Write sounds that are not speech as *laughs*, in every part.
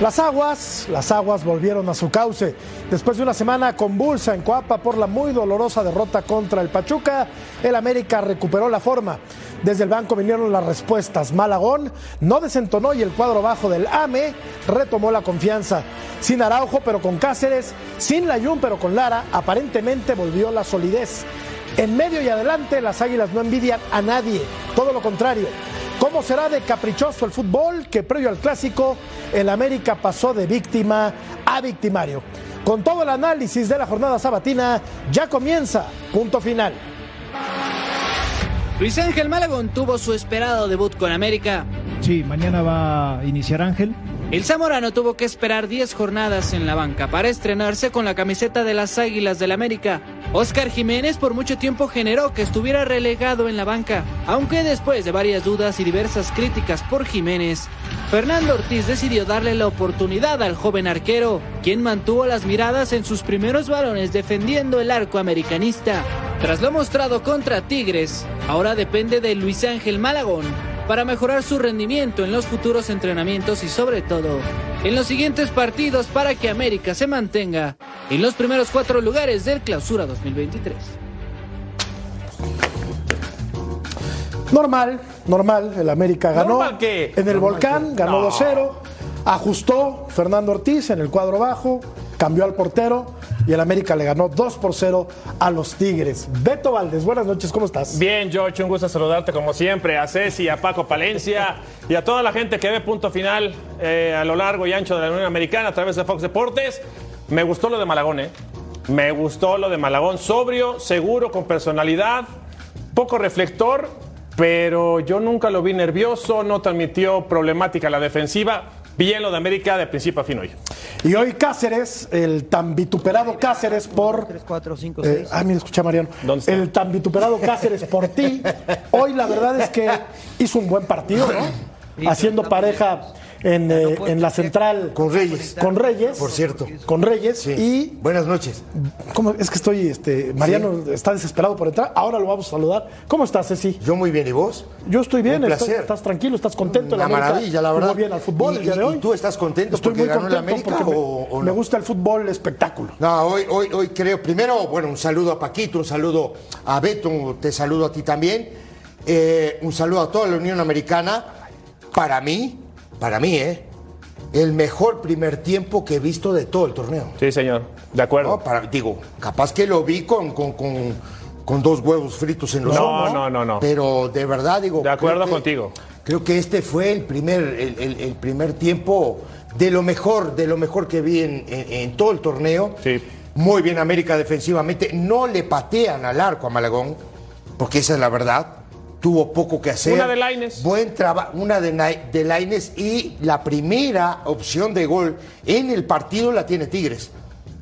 Las aguas, las aguas volvieron a su cauce. Después de una semana convulsa en Coapa por la muy dolorosa derrota contra el Pachuca, el América recuperó la forma. Desde el banco vinieron las respuestas. Malagón no desentonó y el cuadro bajo del AME retomó la confianza. Sin Araujo, pero con Cáceres, sin Layún, pero con Lara, aparentemente volvió la solidez. En medio y adelante, las águilas no envidian a nadie, todo lo contrario. ¿Cómo será de caprichoso el fútbol que previo al clásico el América pasó de víctima a victimario? Con todo el análisis de la jornada sabatina, ya comienza punto final. Luis Ángel Malagón tuvo su esperado debut con América. Sí, mañana va a iniciar Ángel. El zamorano tuvo que esperar 10 jornadas en la banca para estrenarse con la camiseta de las Águilas del América. Oscar Jiménez por mucho tiempo generó que estuviera relegado en la banca, aunque después de varias dudas y diversas críticas por Jiménez, Fernando Ortiz decidió darle la oportunidad al joven arquero, quien mantuvo las miradas en sus primeros balones defendiendo el arco americanista. Tras lo mostrado contra Tigres, ahora depende de Luis Ángel Malagón para mejorar su rendimiento en los futuros entrenamientos y sobre todo en los siguientes partidos para que América se mantenga en los primeros cuatro lugares del Clausura 2023. Normal, normal, el América ganó en el ¿Normal volcán, qué? ganó No. 2-0, ajustó Fernando Ortiz en el cuadro bajo, cambió al portero y el América le ganó 2 por 0 a los Tigres. Beto Valdés, buenas noches, ¿cómo estás? Bien, George, un gusto saludarte como siempre, a Ceci, a Paco Palencia y a toda la gente que ve punto final eh, a lo largo y ancho de la Unión Americana a través de Fox Deportes. Me gustó lo de Malagón, ¿eh? Me gustó lo de Malagón, sobrio, seguro, con personalidad, poco reflector, pero yo nunca lo vi nervioso, no transmitió problemática la defensiva. Bien lo de América de principio a fin hoy. Y hoy Cáceres, el tan vituperado Cáceres por... 3, 4, 5, Eh, 6. ah, mira, escucha Mariano. ¿Dónde está? El tan vituperado Cáceres por ti. Hoy la verdad es que hizo un buen partido, ¿no? Haciendo pareja en, eh, en la central Con Reyes. Con Reyes. Por cierto. Con Reyes. Sí. Y Buenas noches. ¿cómo? es que estoy, este, Mariano está desesperado por entrar. Ahora lo vamos a saludar. ¿Cómo estás, Ceci? Yo muy bien, ¿y vos? Yo estoy bien, Un estoy- placer. estás tranquilo, estás contento. Una América maravilla, la verdad. bien al fútbol ¿Y- el día de hoy. y tú estás contento Estoy porque muy ganó contento América porque me- o- gusta el fútbol espectáculo. No, hoy, hoy, hoy creo, primero, bueno, un saludo a Paquito, un saludo a Beto, te saludo a ti también, eh, un saludo a toda la Unión Americana. Para mí, para mí, ¿eh? El mejor primer tiempo que he visto de todo el torneo. Sí, señor, de acuerdo. ¿no? Para, digo, capaz que lo vi con, con, con, con dos huevos fritos en los No, ojos. no, no, no. Pero de verdad, digo. De acuerdo creo que- contigo. Creo que este fue el primer, el, el- el primer tiempo de lo mejor, de lo mejor que vi en, en- en todo el torneo. Sí. Muy bien América defensivamente. No le patean al arco a Malagón, porque esa es la verdad. Tuvo poco que hacer. Una de Lainez. Buen trabajo, una de, de Lainez y la primera opción de gol en el partido la tiene Tigres,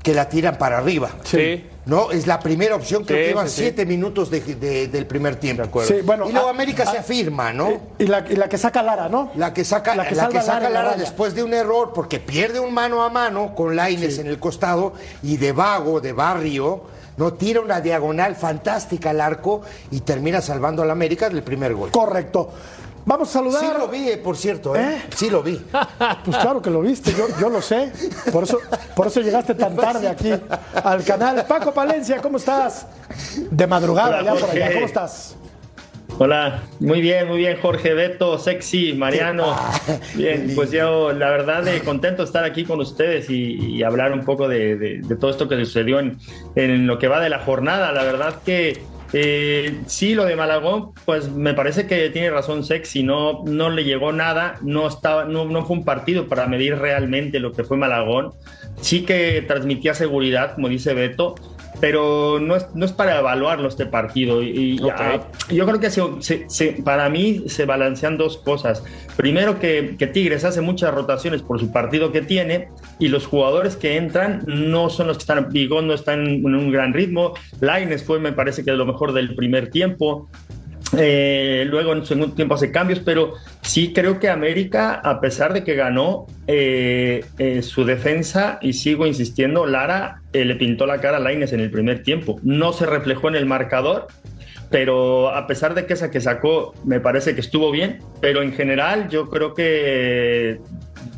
que la tiran para arriba. Sí. No, es la primera opción, creo Sí, que llevan sí, sí. siete minutos de- de- del primer tiempo. De acuerdo. Sí, bueno, y luego ah, América se ah, afirma, ¿no? Y la, y la que saca Lara, ¿no? La que saca, La la que saca Lara Lara después de un error porque pierde un mano a mano con Laines en el costado y de vago, de barrio, no tira una diagonal fantástica al arco y termina salvando al América del primer gol. Correcto. Vamos a saludar. Sí lo vi, eh, por cierto, ¿eh? ¿Eh? Sí lo vi. *laughs* Pues claro que lo viste, yo, yo lo sé. Por eso, por eso llegaste tan tarde aquí al canal. Paco Palencia, ¿cómo estás? De madrugada Hola, ya por allá. ¿cómo estás? Hola, muy bien, muy bien, Jorge, Beto, Sexy, Mariano. Bien, pues yo, la verdad, eh, contento de estar aquí con ustedes y, y hablar un poco de, de- de todo esto que sucedió en, en lo que va de la jornada. La verdad que Eh, sí, lo de Malagón, pues me parece que tiene razón Sexy, no, no le llegó nada, no, estaba, no, no fue un partido para medir realmente lo que fue Malagón. Sí que transmitía seguridad, como dice Beto, pero no es, no es para evaluarlo este partido. Y, yo creo que se, para mí se balancean dos cosas. Primero que, que, Tigres hace muchas rotaciones por su partido que tiene y los jugadores que entran no son los que están, Vigón no está en, un gran ritmo, Laines fue me parece que de lo mejor del primer tiempo, eh, luego en segundo tiempo hace cambios, pero sí creo que América, a pesar de que ganó eh, eh, su defensa, y sigo insistiendo, Lara le pintó la cara a Laines en el primer tiempo. No se reflejó en el marcador, pero a pesar de que esa que sacó me parece que estuvo bien, pero en general yo creo que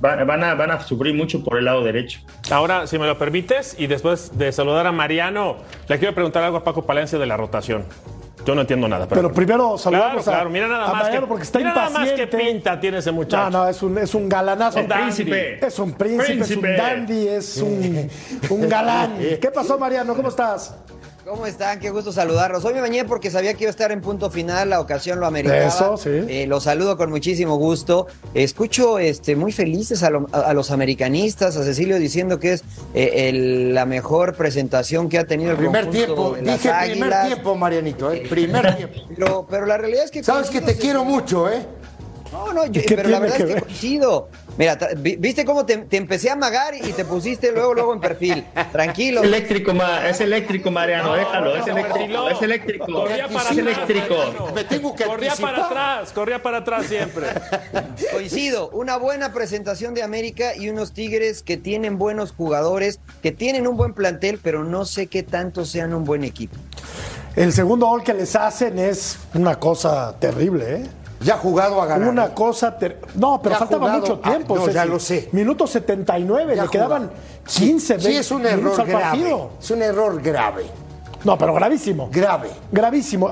van, a, van a sufrir mucho por el lado derecho. Ahora, si me lo permites, y después de saludar a Mariano, le quiero preguntar algo a Paco Palencia de la rotación. Yo no entiendo nada. Pero, primero saludamos claro, claro. Mira nada más que, porque está mira nada más que pinta tiene ese muchacho. No, no, es un, es un galanazo. Es un príncipe. Es un príncipe, es un dandy, es un, un galán. *laughs* ¿Qué pasó, Mariano? ¿Cómo estás? ¿Cómo están? Qué gusto saludarlos. Hoy me bañé porque sabía que iba a estar en punto final, la ocasión lo americaba. Eso, sí. Eh, los saludo con muchísimo gusto. Escucho este, muy felices a, los americanistas, a Cecilio diciendo que es eh, la mejor presentación que ha tenido el primer tiempo. De Dije primer tiempo, Marianito, ¿eh? primer tiempo. Pero, pero la realidad es que... Sabes que te quiero mucho, ¿eh? No, no, pero la verdad es que coincido. Mira, viste cómo te, empecé a amagar y te pusiste luego, luego en perfil. Tranquilo. Eléctrico, es eléctrico, Mariano, déjalo, es eléctrico, es eléctrico. Corría para eléctrico. Me tengo que corría para atrás, corría para atrás siempre. *laughs* Coincido, una buena presentación de América y unos Tigres que tienen buenos jugadores, que tienen un buen plantel, pero no sé qué tanto sean un buen equipo. El segundo gol que les hacen es una cosa terrible, ¿eh? Ya jugado a ganar. Una ¿eh? cosa. No, pero faltaba mucho tiempo. no, ya lo sé. Minuto 79, le quedaban 15, 20 sí, es un error grave. Es un error grave. No, pero gravísimo. Grave. Gravísimo.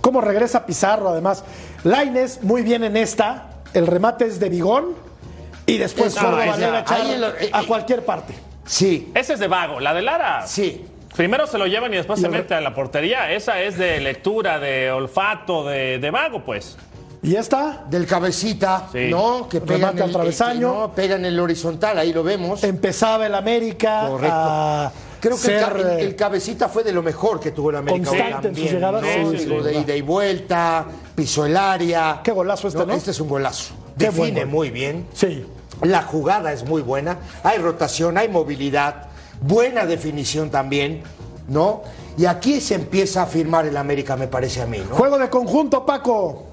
¿Cómo regresa Pizarro, además? Laines, muy bien en esta. El remate es de Bigón. Y después no, Córdoba le a cualquier parte. Sí. Ese es de vago. La de Lara. Sí. Primero se lo llevan y después se mete a la portería. Esa es de lectura, de olfato, de, de vago, pues. ¿Y esta? Del cabecita, ¿no? Que pega el travesaño. no, pega en el horizontal, ahí lo vemos. Empezaba el América Correcto. Creo que el, eh, cabecita fue de lo mejor que tuvo el América. Constante en sus llegadas. de ida y vuelta, pisó el área. Qué golazo este, ¿no? Este es un golazo. Define muy bien. Sí. La jugada es muy buena. Hay rotación, hay movilidad. Buena definición también, ¿no? Y aquí se empieza a firmar el América, me parece a mí, ¿no? Juego de conjunto, Paco.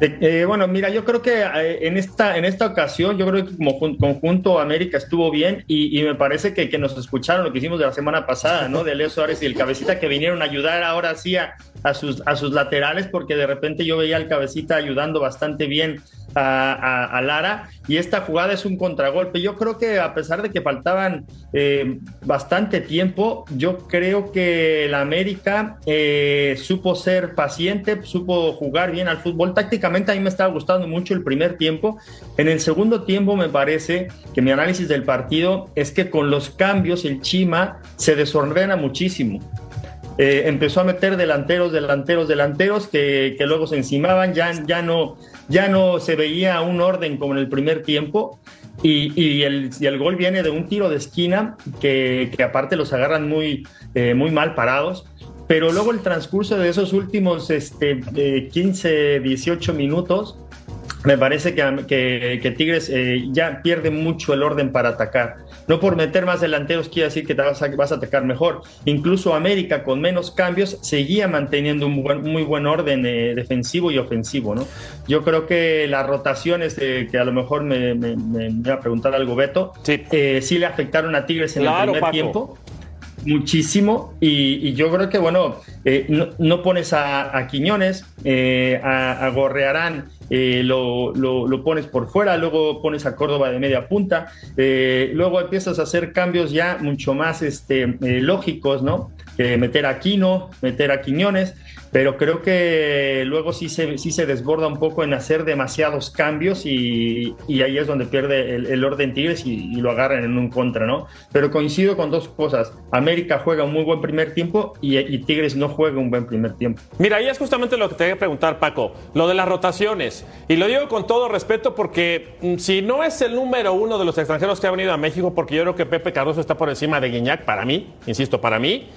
Eh, eh, bueno, mira, yo creo que eh, en, esta, en esta ocasión, yo creo que como conjunto América estuvo bien y, me parece que, que, nos escucharon lo que hicimos de la semana pasada, ¿no? De Leo Suárez y el Cabecita que vinieron a ayudar ahora sí a, a, sus, a sus laterales porque de repente yo veía al Cabecita ayudando bastante bien a, Lara y esta jugada es un contragolpe. Yo creo que a pesar de que faltaban eh, bastante tiempo, yo creo que la América eh, supo ser paciente, supo jugar bien al fútbol. Tácticamente a mí me estaba gustando mucho el primer tiempo. En el segundo tiempo me parece que mi análisis del partido es que con los cambios el Chima se desordena muchísimo. Eh, empezó a meter delanteros, delanteros, delanteros que, luego se encimaban, ya, ya no ya no se veía un orden como en el primer tiempo. Y, el, el, gol viene de un tiro de esquina que, aparte los agarran muy, eh, muy mal parados. Pero luego el transcurso de esos últimos este, 15, eh, 18 minutos, me parece que, que, Tigres eh, ya pierde mucho el orden para atacar. No por meter más delanteros quiere decir que te vas a, vas a atacar mejor. Incluso América con menos cambios seguía manteniendo un muy buen orden eh, defensivo y ofensivo. ¿no? Yo creo que las rotaciones, que a lo mejor me, me, iba a preguntar algo Beto, sí. Eh, sí le afectaron a Tigres en el primer tiempo muchísimo y, yo creo que bueno eh, no, pones a, Quiñones a, a, Gorrearán eh, lo, lo, pones por fuera, luego pones a Córdoba de media punta, eh, luego empiezas a hacer cambios ya mucho más este, eh, lógicos, ¿no? Meter a Aquino, meter a Quiñones, pero creo que luego sí se, sí se desborda un poco en hacer demasiados cambios y, y ahí es donde pierde el, el orden Tigres y, lo agarran en un contra, ¿no? Pero coincido con dos cosas. América juega un muy buen primer tiempo y, y Tigres no juega un buen primer tiempo. Mira, ahí es justamente lo que te voy a preguntar, Paco, lo de las rotaciones. Y lo digo con todo respeto porque mm, si no es el número uno de los extranjeros que ha venido a México, porque yo creo que Pepe Cardoso está por encima de Guiñac, para mí, insisto, para mí,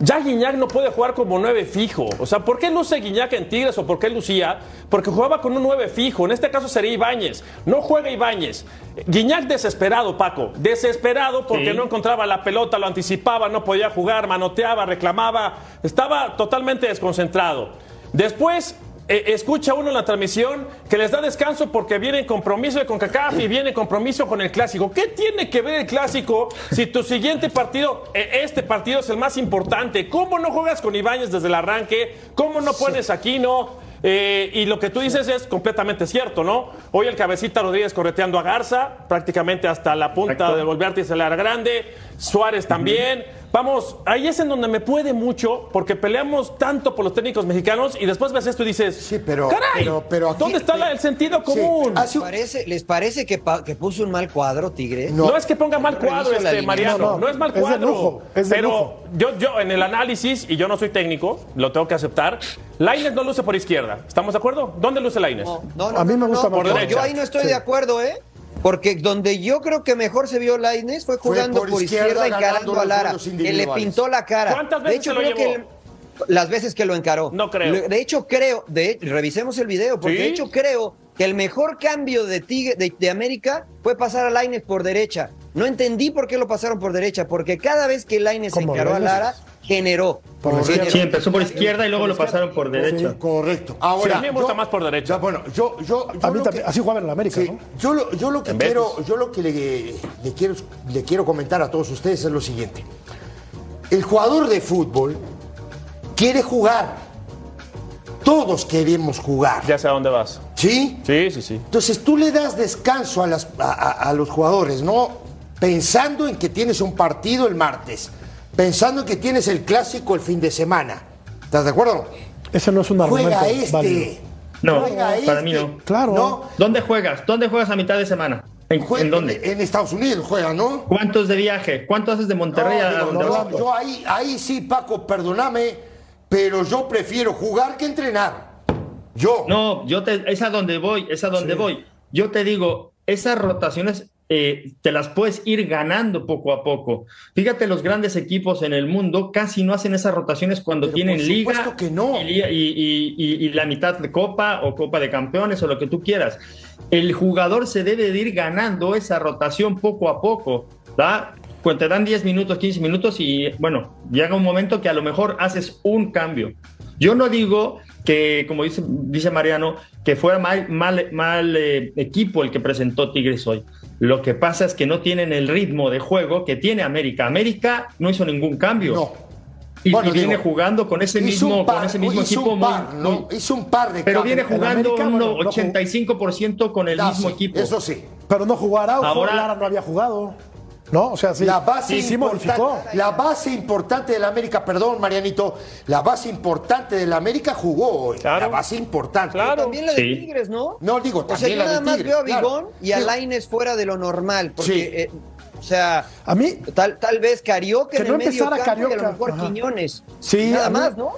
ya Guiñac no puede jugar como nueve fijo. O sea, ¿por qué luce Guiñac en Tigres o por qué lucía? Porque jugaba con un nueve fijo. En este caso sería Ibáñez. No juega Ibáñez. Guiñac desesperado, Paco. Desesperado porque Sí. no encontraba la pelota, lo anticipaba, no podía jugar, manoteaba, reclamaba. Estaba totalmente desconcentrado. Después eh, escucha uno en la transmisión que les da descanso porque viene compromiso de CONCACAF y viene compromiso con el clásico. ¿Qué tiene que ver el clásico si tu siguiente partido, eh, este partido es el más importante? ¿Cómo no juegas con Ibáñez desde el arranque? ¿Cómo no pones aquí no? Eh, y lo que tú dices es completamente cierto, ¿no? Hoy el cabecita Rodríguez correteando a Garza, prácticamente hasta la punta Exacto. de volverte a la grande, Suárez también. Vamos, ahí es en donde me puede mucho, porque peleamos tanto por los técnicos mexicanos y después ves esto y dices, Sí, pero- ¡caray! pero- pero aquí- ¿Dónde está la- el sentido Sí, común? ¿Les parece, les parece que, pa- que puso un mal cuadro, Tigre? No. No. es que ponga mal Yo cuadro este. Mariano, no, No, no, es mal es de cuadro. lujo, es de pero lujo. yo, yo en el análisis, y yo no soy técnico, lo tengo que aceptar, Laines no luce por izquierda. ¿Estamos de acuerdo? ¿Dónde luce Laines? No, no, no, A mí me gusta no. más Yo- por Yo derecha. ahí no estoy Sí. de acuerdo, ¿eh? Porque donde yo creo que mejor se vio Lainez fue Fue jugando por por, izquierda, encarando a Lara, que le pintó la cara. ¿Cuántas de veces hecho, se lo creo llevó? que el- las veces que lo encaró. No creo. De hecho, creo, de, revisemos el video, porque ¿Sí? de hecho creo que el mejor cambio de, Tigre, de, de América fue pasar a Lainez por derecha. No entendí por qué lo pasaron por derecha, porque cada vez que Lainez Como encaró a. Lara, generó. Por la Generó. izquierda. Sí, empezó por izquierda y luego lo pasaron por derecha. Sí, correcto. Sí, Ahora, a mí me gusta más por derecha. ya, bueno, yo, yo, yo A mí también, que- así jugaba en la América, Sí, ¿no? yo, lo, yo lo que En quiero, Betis. yo lo que le, le quiero, le quiero comentar a todos ustedes es lo siguiente. El jugador de fútbol quiere jugar. Todos queremos jugar. Ya sé a dónde vas. ¿Sí? Sí, sí, sí. Entonces tú le das descanso a, las- a- a- a los jugadores, ¿no? Pensando en que tienes un partido el martes, pensando en que tienes el clásico el fin de semana. ¿Estás de acuerdo? Ese no es un argumento Juega este. válido. No, Juega para mí este. no. Claro. ¿Dónde juegas? ¿Dónde juegas a mitad de semana? ¿En, Juega- en dónde? En, Estados Unidos juega, ¿no? ¿Cuántos de viaje? ¿Cuánto haces de Monterrey No, a digo, donde no, vas? yo ahí, ahí sí, Paco, perdóname, pero yo prefiero jugar que entrenar. Yo. No, yo te, es a donde voy, es a donde voy. Yo te digo, esas rotaciones eh, te las puedes ir ganando poco a poco. Fíjate, los grandes equipos en el mundo casi no hacen esas rotaciones cuando Pero tienen liga que no. y, liga- y- y- y- y la mitad de copa o copa de campeones o lo que tú quieras. El jugador se debe de ir ganando esa rotación poco a poco, ¿da? Pues te dan 10 minutos, 15 minutos y bueno, llega un momento que a lo mejor haces un cambio. Yo no digo que, como dice, dice Mariano, que fuera mal, mal, mal eh, equipo el que presentó Tigres hoy. Lo que pasa es que no tienen el ritmo de juego que tiene América. América no hizo ningún cambio. No. Y, Bueno, y viene digo, jugando con ese mismo, par- con ese mismo hizo equipo un muy- par, ¿no? Hizo un par de pero viene jugando un bueno, no jugó. 85% con el mismo sí, equipo. Eso sí. Pero no jugó Araujo, Ahora- Lara no había jugado. ¿No? O sea, sí. La base, sí, sí importante, la base importante de la América, perdón, Marianito, la base importante de la América jugó hoy. Claro. La base importante. Claro. También la de Sí. Tigres, ¿no? No, digo, O sea, también yo la de nada más Tigres, veo a claro. Bigón y a Laines fuera de lo normal. Porque, Sí. eh, o sea, A mí, tal, tal vez Carioca Que en no el medio empezara campo y a Carioca. lo mejor Ajá. Quiñones. Sí, Nada a mí- más, ¿no?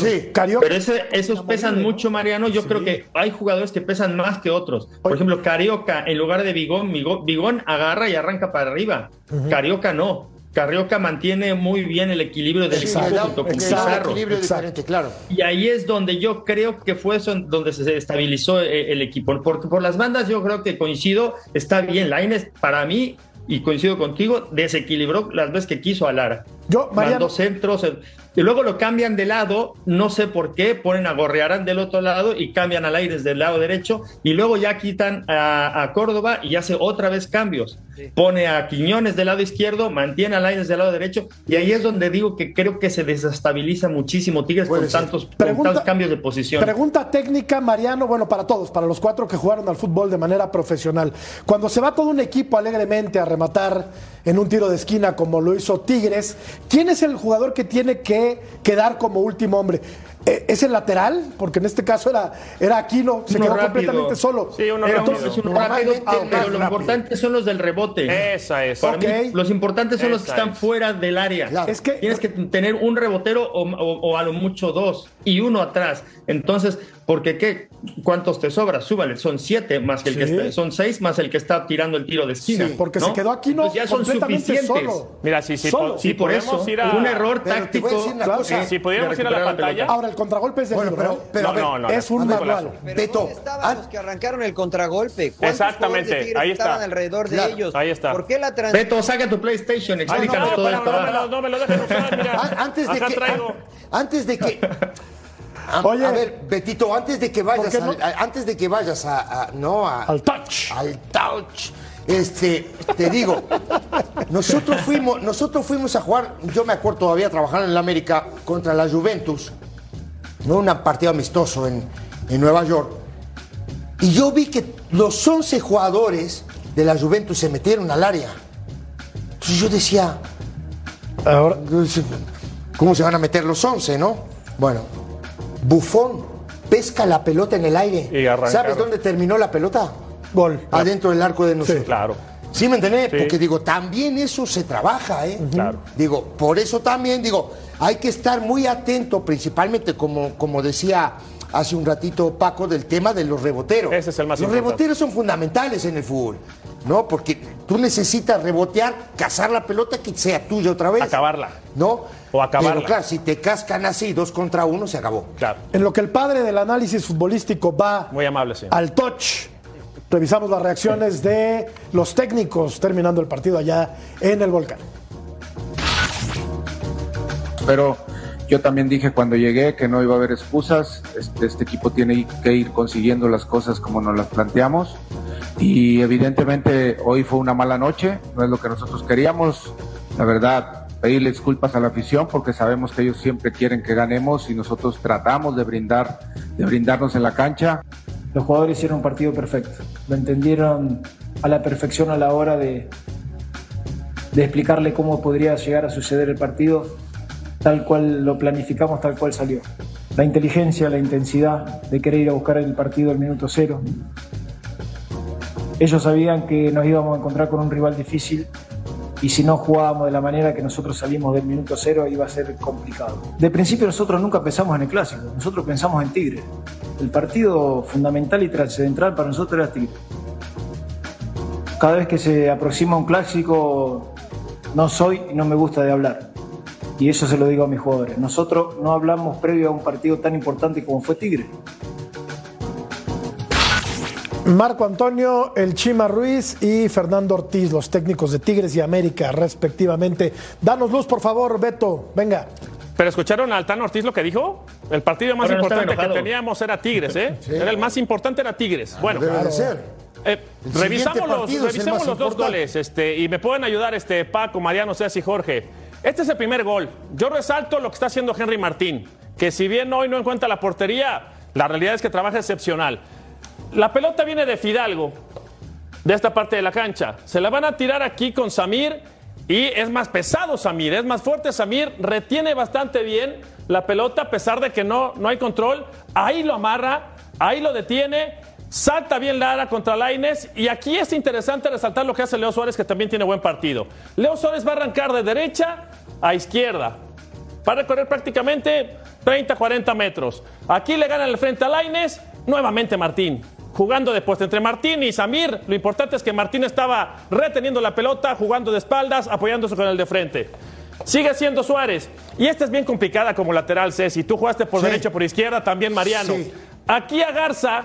Sí. Carioca- Pero ese- esos pesan mucho, Mariano. Yo Sí. creo que hay jugadores que pesan más que otros. Por ejemplo, Carioca, en lugar de Bigón, Bigón, agarra y arranca para arriba. Carioca no. Carioca mantiene muy bien el equilibrio del sí, equipo Pizarro. equilibrio Exacto. diferente, claro. Y ahí es donde yo creo que fue eso donde se estabilizó eh, el equipo. Porque por las bandas yo creo que coincido, está bien. Laines, para mí, y coincido contigo, desequilibró las veces que quiso a Lara. Yo, Mariano- Mandó centros, y luego lo cambian de lado, no sé por qué, ponen a Gorrearán del otro lado y cambian al aire del lado derecho y luego ya quitan a, a Córdoba y hace otra vez cambios. Pone a Quiñones del lado izquierdo, mantiene al aire del lado derecho y ahí es donde digo que creo que se desestabiliza muchísimo Tigres con tantos, con tantos cambios de posición. Pregunta técnica, Mariano, bueno, para todos, para los cuatro que jugaron al fútbol de manera profesional. Cuando se va todo un equipo alegremente a rematar en un tiro de esquina como lo hizo Tigres, ¿quién es el jugador que tiene que quedar como último hombre? Eh, ¿Es el lateral? Porque en este caso era, era Aquino, se Uno quedó rápido. completamente solo. Sí, uno Era rápido. un- es un Normalmente rápido, ah, pero lo rápido. importante son los del rebote. Esa es. Para mí, los importantes son los que están es. fuera del área. Claro. Es que- Tienes que tener un rebotero o, o- o a lo mucho dos y uno atrás. Entonces, porque qué? ¿Cuántos te sobra? Súbale, son siete más que el que está, son seis más el que está tirando el tiro de esquina. Sí, porque ¿no? se quedó Aquino Entonces ya son suficientes. solo. Mira, si, si, Solo. po- Sí, si por eso. ir a. Un error táctico. Claro, cosa. Si, si pudiéramos ir a la pantalla. Ahora, el contragolpe es de Bueno, libro, pero, pero No, no, no. es un no, manual. Beto, ¿dónde estaban ah- los que arrancaron el contragolpe? ¿Cuántos Exactamente, ahí está. estaban alrededor de Claro, ellos? ahí está. ¿Por qué la transición? Beto, saca tu PlayStation, explícanos está, todo esto. no, me lo, no me lo dejen usar, *laughs* mira. An- antes de Acá que antes de que *laughs* a, Oye. a ver Betito antes de que vayas ¿Por qué no? al- a- antes de que vayas a, a- no a- Al touch. al touch este te digo nosotros fuimos nosotros fuimos a jugar yo me acuerdo todavía trabajando en la América contra la Juventus no un partido amistoso en, en Nueva York y yo vi que los 11 jugadores de la Juventus se metieron al área entonces yo decía Ahora, ¿Cómo se van a meter los 11, no? Bueno, Bufón pesca la pelota en el aire. Y. ¿Sabes dónde terminó la pelota? gol. Adentro del arco de nosotros. Claro. ¿Sí me entendés? Sí. Porque digo, también eso se trabaja, ¿eh? Claro. Digo, por eso también, digo, hay que estar muy atento, principalmente como, como decía hace un ratito Paco, del tema de los reboteros. Ese es el más Los importante. reboteros son fundamentales en el fútbol, ¿no? Porque tú necesitas rebotear, cazar la pelota que sea tuya otra vez. Acabarla. ¿No? O acabarla. Pero claro, si te cascan así, dos contra uno, se acabó. Claro. En lo que el padre del análisis futbolístico va Muy amable, señor. al touch, revisamos las reacciones de los técnicos terminando el partido allá en el volcán. pero yo también dije cuando llegué que no iba a haber excusas, este, este equipo tiene que ir consiguiendo las cosas como nos las planteamos y evidentemente hoy fue una mala noche, no es lo que nosotros queríamos, la verdad, pedirle disculpas a la afición porque sabemos que ellos siempre quieren que ganemos y nosotros tratamos de brindar, de brindarnos en la cancha. Los jugadores hicieron un partido perfecto. Lo entendieron a la perfección a la hora de, de explicarle cómo podría llegar a suceder el partido, tal cual lo planificamos, tal cual salió. La inteligencia, la intensidad de querer ir a buscar el partido al minuto cero. Ellos sabían que nos íbamos a encontrar con un rival difícil y si no jugábamos de la manera que nosotros salimos del minuto cero iba a ser complicado. De principio nosotros nunca pensamos en el clásico, nosotros pensamos en Tigre. El partido fundamental y trascendental para nosotros era Tigre. Cada vez que se aproxima un clásico no soy y no me gusta de hablar. Y eso se lo digo a mis jugadores. Nosotros no hablamos previo a un partido tan importante como fue Tigre. Marco Antonio, El Chima Ruiz y Fernando Ortiz, los técnicos de Tigres y América, respectivamente. Danos luz, por favor, Beto. Venga. ¿Pero escucharon al Tano Ortiz lo que dijo? El partido más Ahora no estaba importante que teníamos era Tigres, ¿eh? Era el más importante, era Tigres. Bueno, Debe de ser. eh, revisamos, los, revisamos dos goles este, y me pueden ayudar este, Paco, Mariano, César y Jorge. Este es el primer gol. Yo resalto lo que está haciendo Henry Martín, que si bien hoy no encuentra la portería, la realidad es que trabaja excepcional. La pelota viene de Fidalgo, de esta parte de la cancha. Se la van a tirar aquí con Samir y es más pesado Samir, es más fuerte Samir, retiene bastante bien la pelota a pesar de que no, no hay control. Ahí lo amarra, ahí lo detiene, salta bien Lara contra Laines y aquí es interesante resaltar lo que hace Leo Suárez que también tiene buen partido. Leo Suárez va a arrancar de derecha a izquierda. Va a recorrer prácticamente 30, 40 metros. Aquí le gana el frente a Laines, nuevamente Martín. Jugando de puesto entre Martín y Samir. Lo importante es que Martín estaba reteniendo la pelota, jugando de espaldas, apoyándose con el de frente. Sigue siendo Suárez. Y esta es bien complicada como lateral, Ceci. Tú jugaste por Sí. derecha, por izquierda, también Mariano. Sí. Aquí a Garza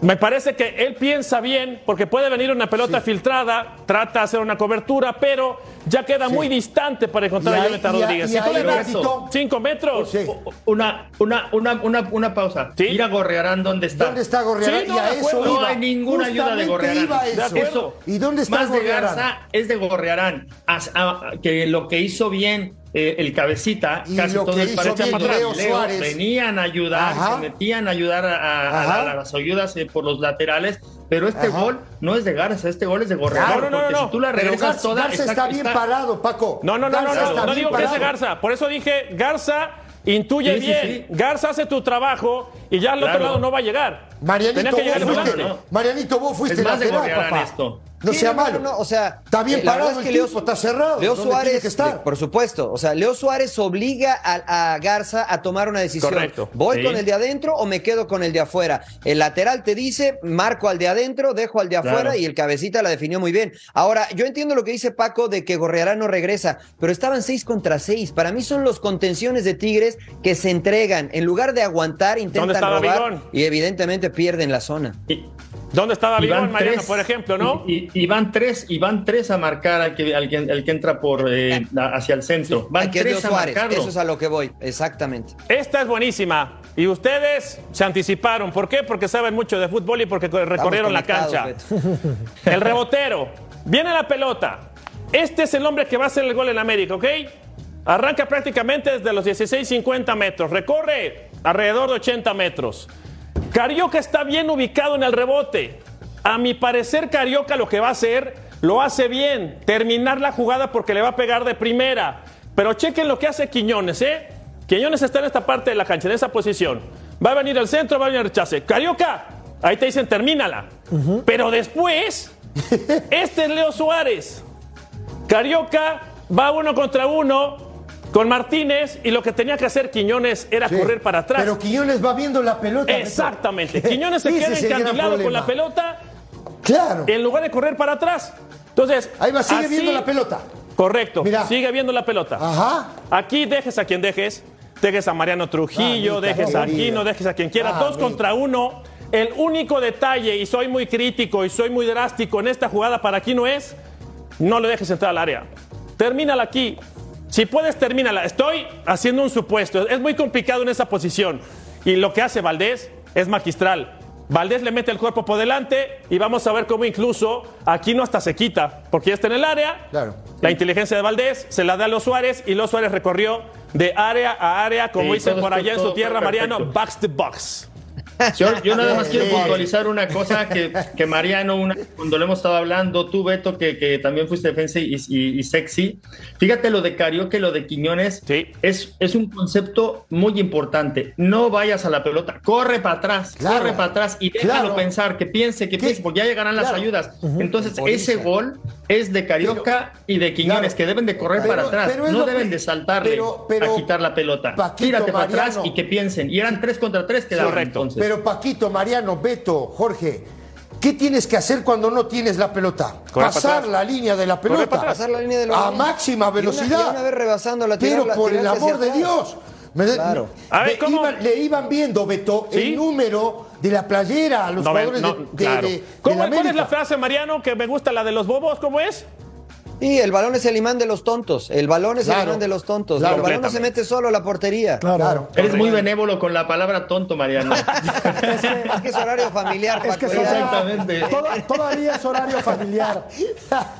Me parece que él piensa bien, porque puede venir una pelota filtrada, trata de hacer una cobertura, pero ya queda muy distante para encontrar Y a Jonathan Rodríguez. y Si tú ahí, le das Roberto, cinco metros, Sí. Una, una, una, una, pausa. Ir a Gorrearán, ¿dónde está? ¿Dónde está Gorrearán? Sí, no, y a eso iba. No hay ninguna ayuda de Justamente Gorrearán. iba a De eso. acuerdo. ¿Y dónde está Más de? Garza es de Gorrearán. As- a- que lo que hizo bien eh, el cabecita, Y casi todo el para atrás. Venían a ayudar, Ajá. se metían a ayudar a, a- a- Ajá. a las ayudas eh, por los laterales, pero este Ajá. gol no es de Garza, este gol es de Gorrearán. Claro, no, no, porque no. si tú la regresas Garza, toda, Garza está, bien parado, Paco. No, no, no, no, Garza no, no digo que es de. Garza. Por eso dije, Garza intuye Sí, bien. sí. Garza hace tu trabajo y ya al otro lado no va a llegar. Tenía Marianito, que vos fuiste, no. Marianito, vos fuiste Es más de lateral, papá. esto. No sea no, malo. no, o sea, está bien eh, parado es el que Leo- tipo, está cerrado. Leo ¿Dónde Suárez, tiene que estar? por supuesto, o sea, Leo Suárez obliga a, a Garza a tomar una decisión. Correcto. ¿Voy Sí. con el de adentro o me quedo con el de afuera? El lateral te dice, marco al de adentro, dejo al de afuera Claro. y el cabecita la definió muy bien. Ahora, yo entiendo lo que dice Paco de que Gorrearán no regresa, pero estaban seis contra seis. Para mí son los contenciones de Tigres que se entregan. En lugar de aguantar, intentan robar y evidentemente pierden la zona. Y- ¿Dónde estaba Vigón, Mariano, tres, por ejemplo, no? Y, y- y van tres, y van tres a marcar al que, al que, al que entra por eh, hacia el centro. Van tres a Suárez, marcarlo. eso es a lo que voy, exactamente. Esta es buenísima. Y ustedes se anticiparon. ¿Por qué? Porque saben mucho de fútbol y porque recorrieron la cancha. Beto. *laughs* El rebotero. Viene la pelota. Este es el hombre que va a hacer el gol en América, ¿ok? Arranca prácticamente desde los 16-50 metros. Recorre alrededor de 80 metros. Carioca está bien ubicado en el rebote. A mi parecer, Carioca lo que va a hacer, lo hace bien. Terminar la jugada porque le va a pegar de primera. Pero chequen lo que hace Quiñones, ¿eh? Quiñones está en esta parte de la cancha, en esa posición. Va a venir al centro, va a venir al rechace. Carioca, ahí te dicen, termínala. Pero después, *laughs* este es Leo Suárez. Carioca va uno contra uno con Martínez y lo que tenía que hacer Quiñones era Sí. correr para atrás. Pero Quiñones va viendo la pelota. Exactamente. *laughs* Quiñones se queda encandilado con la pelota Claro. en lugar de correr para atrás. Entonces, Ahí va, sigue así- viendo la pelota. Correcto. Mira. Sigue viendo la pelota. Ajá. Aquí dejes a quien dejes. Dejes a Mariano Trujillo, dejes a. Aquino, dejes a quien quiera. Dos Mamita. contra uno. El único detalle, y soy muy crítico y soy muy drástico en esta jugada para Aquino es, no le dejes entrar al área. Termínala aquí. Si puedes, termínala. Estoy haciendo un supuesto. Es muy complicado en esa posición. Y lo que hace Valdés es magistral. Valdés le mete el cuerpo por delante y vamos a ver cómo incluso Aquino hasta se quita, porque ya está en el área. Claro. La inteligencia de Valdés se la da a los Suárez y los Suárez recorrió de área a área, como Sí, dicen por allá en su tierra, Mariano, box to box. Yo, yo nada más quiero puntualizar una cosa que, que Mariano, una- cuando lo hemos estado hablando, tú Beto, que, que también fuiste defensa y, y- y sexy, fíjate lo de Carioca y lo de Quiñones, Sí. es, es un concepto muy importante. No vayas a la pelota, corre para atrás, Claro. corre para atrás y déjalo Claro. pensar, que piense, que ¿Qué? piense, porque ya llegarán las Claro. ayudas. Entonces, Temporiza. ese gol es de Carioca y de Quiñones, que deben de correr Pero- para atrás, pero no deben que- de saltarle pero- pero- a quitar la pelota. Paquito, Tírate para atrás Mariano. y que piensen. Y eran tres contra tres que daban Correcto. entonces. Pero Paquito, Mariano, Beto, Jorge, ¿qué tienes que hacer cuando no tienes la pelota? Correr Pasar la línea de la pelota. Pasar la línea del a balón. máxima Y una- velocidad. y una vez rebasándola, Pero tirarla- por el amor de. Dios. Me- Claro. A ver, le, ¿cómo? iban, le iban viendo, Beto, ¿Sí? el número de la playera a los No, jugadores no, de, de- claro. de- de ¿Cómo- la ¿Cuál es la frase, Mariano, que me gusta, la de los bobos? ¿Cómo es? Y el balón es el imán de los tontos. El balón es Claro. el imán de los tontos. Claro. el balón no se mete solo a la portería. Claro. Eres muy benévolo con la palabra tonto, Mariano. *laughs* Es que es horario familiar, Es que ya. Exactamente. Toda- todavía es horario familiar.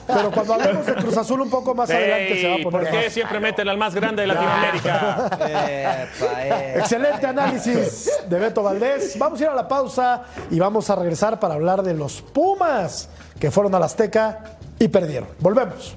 Pero cuando hablemos de Cruz Azul un poco más adelante se va a poner ¿Por qué más. siempre meten al más grande de Latinoamérica? Epa, epa. Excelente análisis de Beto Valdés. Vamos a ir a la pausa y vamos a regresar para hablar de los Pumas que fueron al Azteca y perdieron. Volvemos.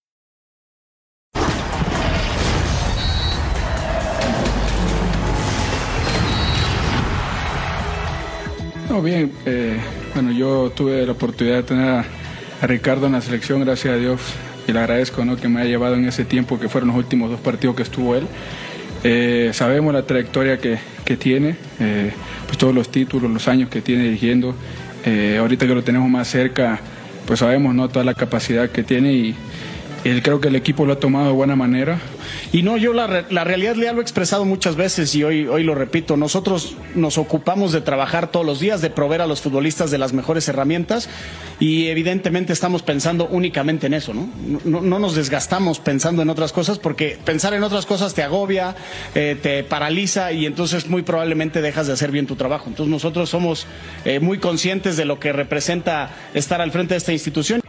No, bien. eh, bueno, yo tuve la oportunidad de tener a, Ricardo en la selección, gracias a Dios, y le agradezco ¿no? que me haya llevado en ese tiempo que fueron los últimos dos partidos que estuvo él. Eh, sabemos la trayectoria que, que tiene, eh, pues todos los títulos, los años que tiene dirigiendo. Ahorita que lo tenemos más cerca, pues sabemos ¿no? toda la capacidad que tiene y, y creo que el equipo lo ha tomado de buena manera. Y no, yo la, la realidad ya lo he expresado muchas veces y hoy, hoy lo repito, nosotros nos ocupamos de trabajar todos los días, de proveer a los futbolistas de las mejores herramientas y evidentemente estamos pensando únicamente en eso, ¿no? No, no nos desgastamos pensando en otras cosas porque pensar en otras cosas te agobia, eh, te paraliza y entonces muy probablemente dejas de hacer bien tu trabajo. Entonces nosotros somos eh, muy conscientes de lo que representa estar al frente de esta institución.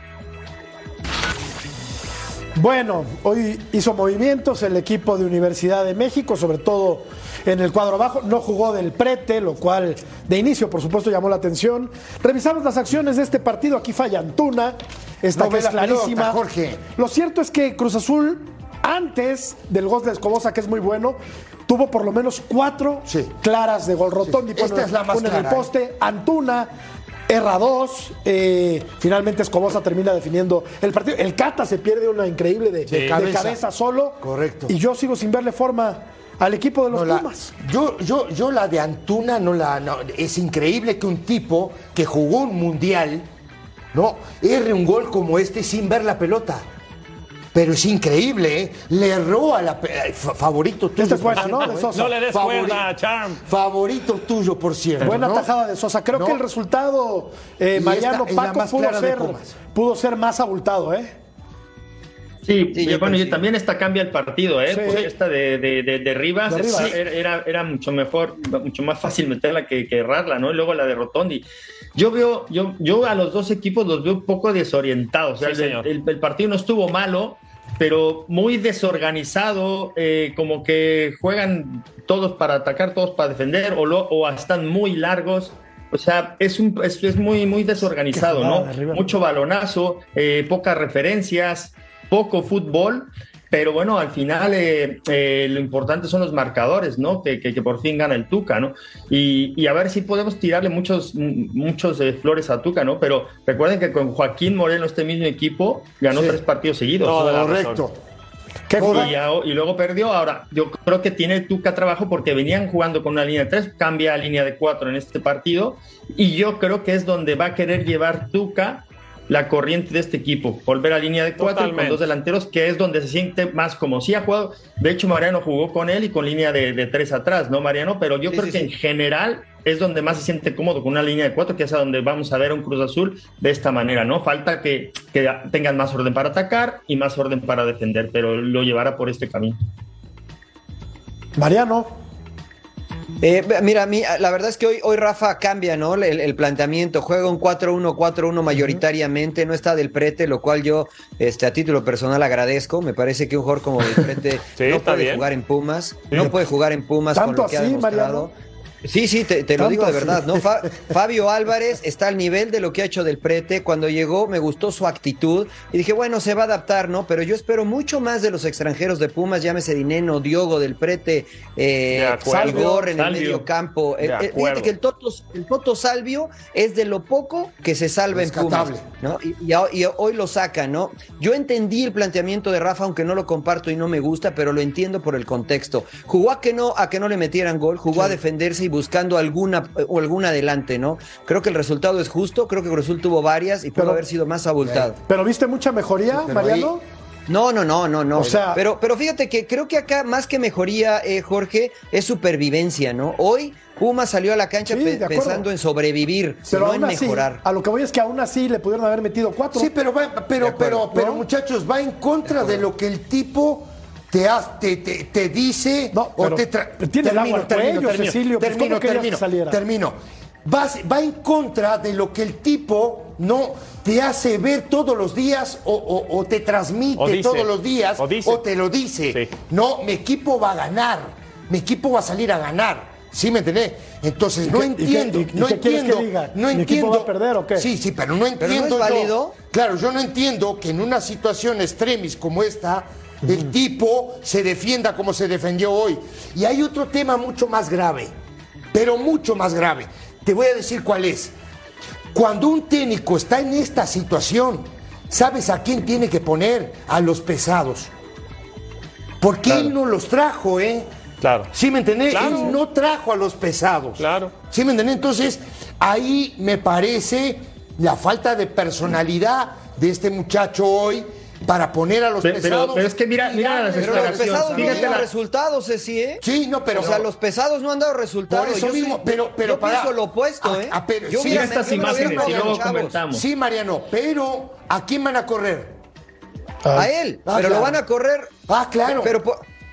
Bueno, hoy hizo movimientos el equipo de Universidad de México, sobre todo en el cuadro abajo. No jugó del prete, lo cual de inicio, por supuesto, llamó la atención. Revisamos las acciones de este partido. Aquí falla Antuna, esta No que es la clarísima. pelota, Jorge. Lo cierto es que Cruz Azul, antes del gol de Escobosa, que es muy bueno, tuvo por lo menos cuatro claras de gol rotondo. Sí, esta es la más en el ¿eh? poste. Antuna. Erra dos, eh, finalmente Escobosa termina definiendo el partido. El Cata se pierde una increíble de, Sí. de Cabeza. cabeza. solo. Correcto. Y yo sigo sin verle forma al equipo de los No, la- Pumas. yo, yo, yo la de Antuna no la. no, es increíble que un tipo que jugó un mundial, ¿no? Erre un gol como este sin ver la pelota. Pero es increíble, ¿eh? Le erró a la. Favorito tuyo. Esta es por buena, ¿no? De. Sosa. No le des Favori- cuerda, Charm. Favorito tuyo, por cierto. Buena ¿no? tajada de Sosa. Creo No. que el resultado, eh, Mariano esta Paco, pudo ser, Pumas. pudo ser más abultado, ¿eh? Sí, Sí, y yo bueno, y coincido. también esta cambia el partido, ¿eh? Sí. Porque esta de, de, de, de Rivas, De Rivas. esa era, era, era mucho mejor, mucho más fácil meterla que, que errarla, ¿no? Y luego la de Rotondi. Yo veo, yo, yo a los dos equipos los veo un poco desorientados. O sea, Sí, el- señor. el, el partido no estuvo malo, pero muy desorganizado, eh, como que juegan todos para atacar, todos para defender, o, lo- o están muy largos. O sea, es, un, es, es muy, muy desorganizado, ¿no? Mucho balonazo, eh, pocas referencias, poco fútbol, pero bueno, al final eh, eh, lo importante son los marcadores, ¿no? Que, que- que por fin gana el Tuca, ¿no? Y, y a ver si podemos tirarle muchos, muchos eh, flores a Tuca, ¿no? Pero recuerden que con Joaquín Moreno, este mismo equipo, ganó Sí. tres partidos seguidos. Correcto. Qué. Y, y luego perdió. Ahora, yo creo que tiene Tuca trabajo porque venían jugando con una línea de tres, cambia a línea de cuatro en este partido. Y yo creo que es donde va a querer llevar Tuca la corriente de este equipo. Volver a línea de cuatro y con Totalmente. dos delanteros, que es donde se siente más como si ha jugado. De hecho, Mariano jugó con él y con línea de, de tres atrás, ¿no, Mariano? Pero yo Sí, creo sí, que sí. en general es donde más se siente cómodo con una línea de cuatro, que es a donde vamos a ver a un Cruz Azul de esta manera, ¿no? Falta que, que tengan más orden para atacar y más orden para defender, pero lo llevará por este camino. Mariano. Eh, mira, a mí, la verdad es que hoy, hoy Rafa cambia, ¿no? El, el planteamiento, juega un 4-1, 4-1 mayoritariamente, no está del prete, lo cual yo, este, a título personal agradezco. Me parece que un jugador como del prete *laughs* Sí, no puede bien. jugar en Pumas, no puede jugar en Pumas con ¿Tanto lo que ha demostrado. Mariano? Sí, sí, te, te lo digo de verdad, ¿no? Fa- Fabio Álvarez está al nivel de lo que ha hecho del prete. Cuando llegó me gustó su actitud y dije, bueno, se va a adaptar, ¿no? Pero yo espero mucho más de los extranjeros de Pumas, llámese Dineno, Diogo del prete, eh, acuerdo. Igor en el medio campo. Eh, eh, fíjate que el Toto, el Toto Salvio es de lo poco que se salva en Pumas. ¿no? Y, y a- y hoy lo saca, ¿no? Yo entendí el planteamiento de Rafa, aunque no lo comparto y no me gusta, pero lo entiendo por el contexto. Jugó a que no, a que no le metieran gol, jugó a defenderse y buscando alguna o algún adelante, ¿no? Creo que el resultado es justo, creo que Cruz Azul tuvo varias y pudo Pero- haber sido más abultado. ¿Pero viste mucha mejoría, Sí, Mariano? No, no, no, no, no. O sea- pero, pero fíjate que creo que acá más que mejoría, eh, Jorge, es supervivencia, ¿no? Hoy Puma salió a la cancha Sí, pe- pensando en sobrevivir, Pero no en así, mejorar. a lo que voy es que aún así le pudieron haber metido cuatro. Sí, pero, va- pero, pero, pero, ¿no? muchachos, va en contra de, lo que el tipo te, ha- te, te, te dice No, o te tiene el agua entre ellos, Cecilio, pues, termino, ¿cómo querías termino, termino. Vas- va en contra de lo que el tipo no te hace ver todos los días o, o- o te transmite O dice. todos los días O dice. te lo dice. Sí. No, mi equipo va a ganar, mi equipo va a salir a ganar. ¿Sí me entendés? Entonces no qué- y qué- entiendo, y no qué quieres que entiendo, diga? no ¿Mi equipo entiendo. va a perder o qué? Sí, sí, pero no ¿Pero no es entiendo yo- válido? Claro, yo no entiendo que en una situación extremis como esta, el tipo se defienda como se defendió hoy. Y hay otro tema mucho más grave, pero mucho más grave. te voy a decir cuál es. Cuando un técnico está en esta situación, ¿sabes a quién tiene que poner? A los pesados. Porque él no los trajo, ¿eh? Claro. ¿Sí me entendés? Claro. Él no trajo a los pesados. Claro. ¿Sí me entendés? Entonces, ahí me parece la falta de personalidad de este muchacho hoy para poner a los Pero- pero- pesados. pero es que mira- mira las Pero los pesados no han dado la- resultados, Ceci, ¿eh? Sí, no, pero- O sea, los pesados no han dado resultados. Por eso Yo soy- mismo, pero, pero yo para. pienso lo opuesto, Ah, ¿eh? ah, pero- Yo sí, hubiera- estas me imágenes y luego comentamos. Sí, Mariano, pero ¿a quién van a correr? A él, Ah, pero claro. lo van a correr. Ah, claro. Pero,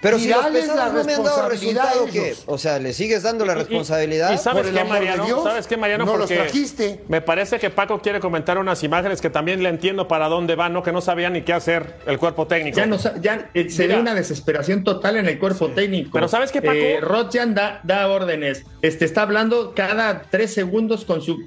pero Y si los pesados la no me han dado responsabilidad resultado. O sea, le sigues dando la Y- y- responsabilidad. Y, sabes Por el qué, amor de Mariano, Dios, ¿sabes qué, Mariano? no los Porque trajiste. Me parece que Paco quiere comentar unas imágenes que también le entiendo para dónde van, ¿no? Que no sabían ni qué hacer el cuerpo técnico. Ya, no, ya eh, se ve una desesperación total en el cuerpo técnico. Pero ¿sabes qué, Paco? Eh, Rodjan da, da órdenes. Este, está hablando cada tres segundos con, su,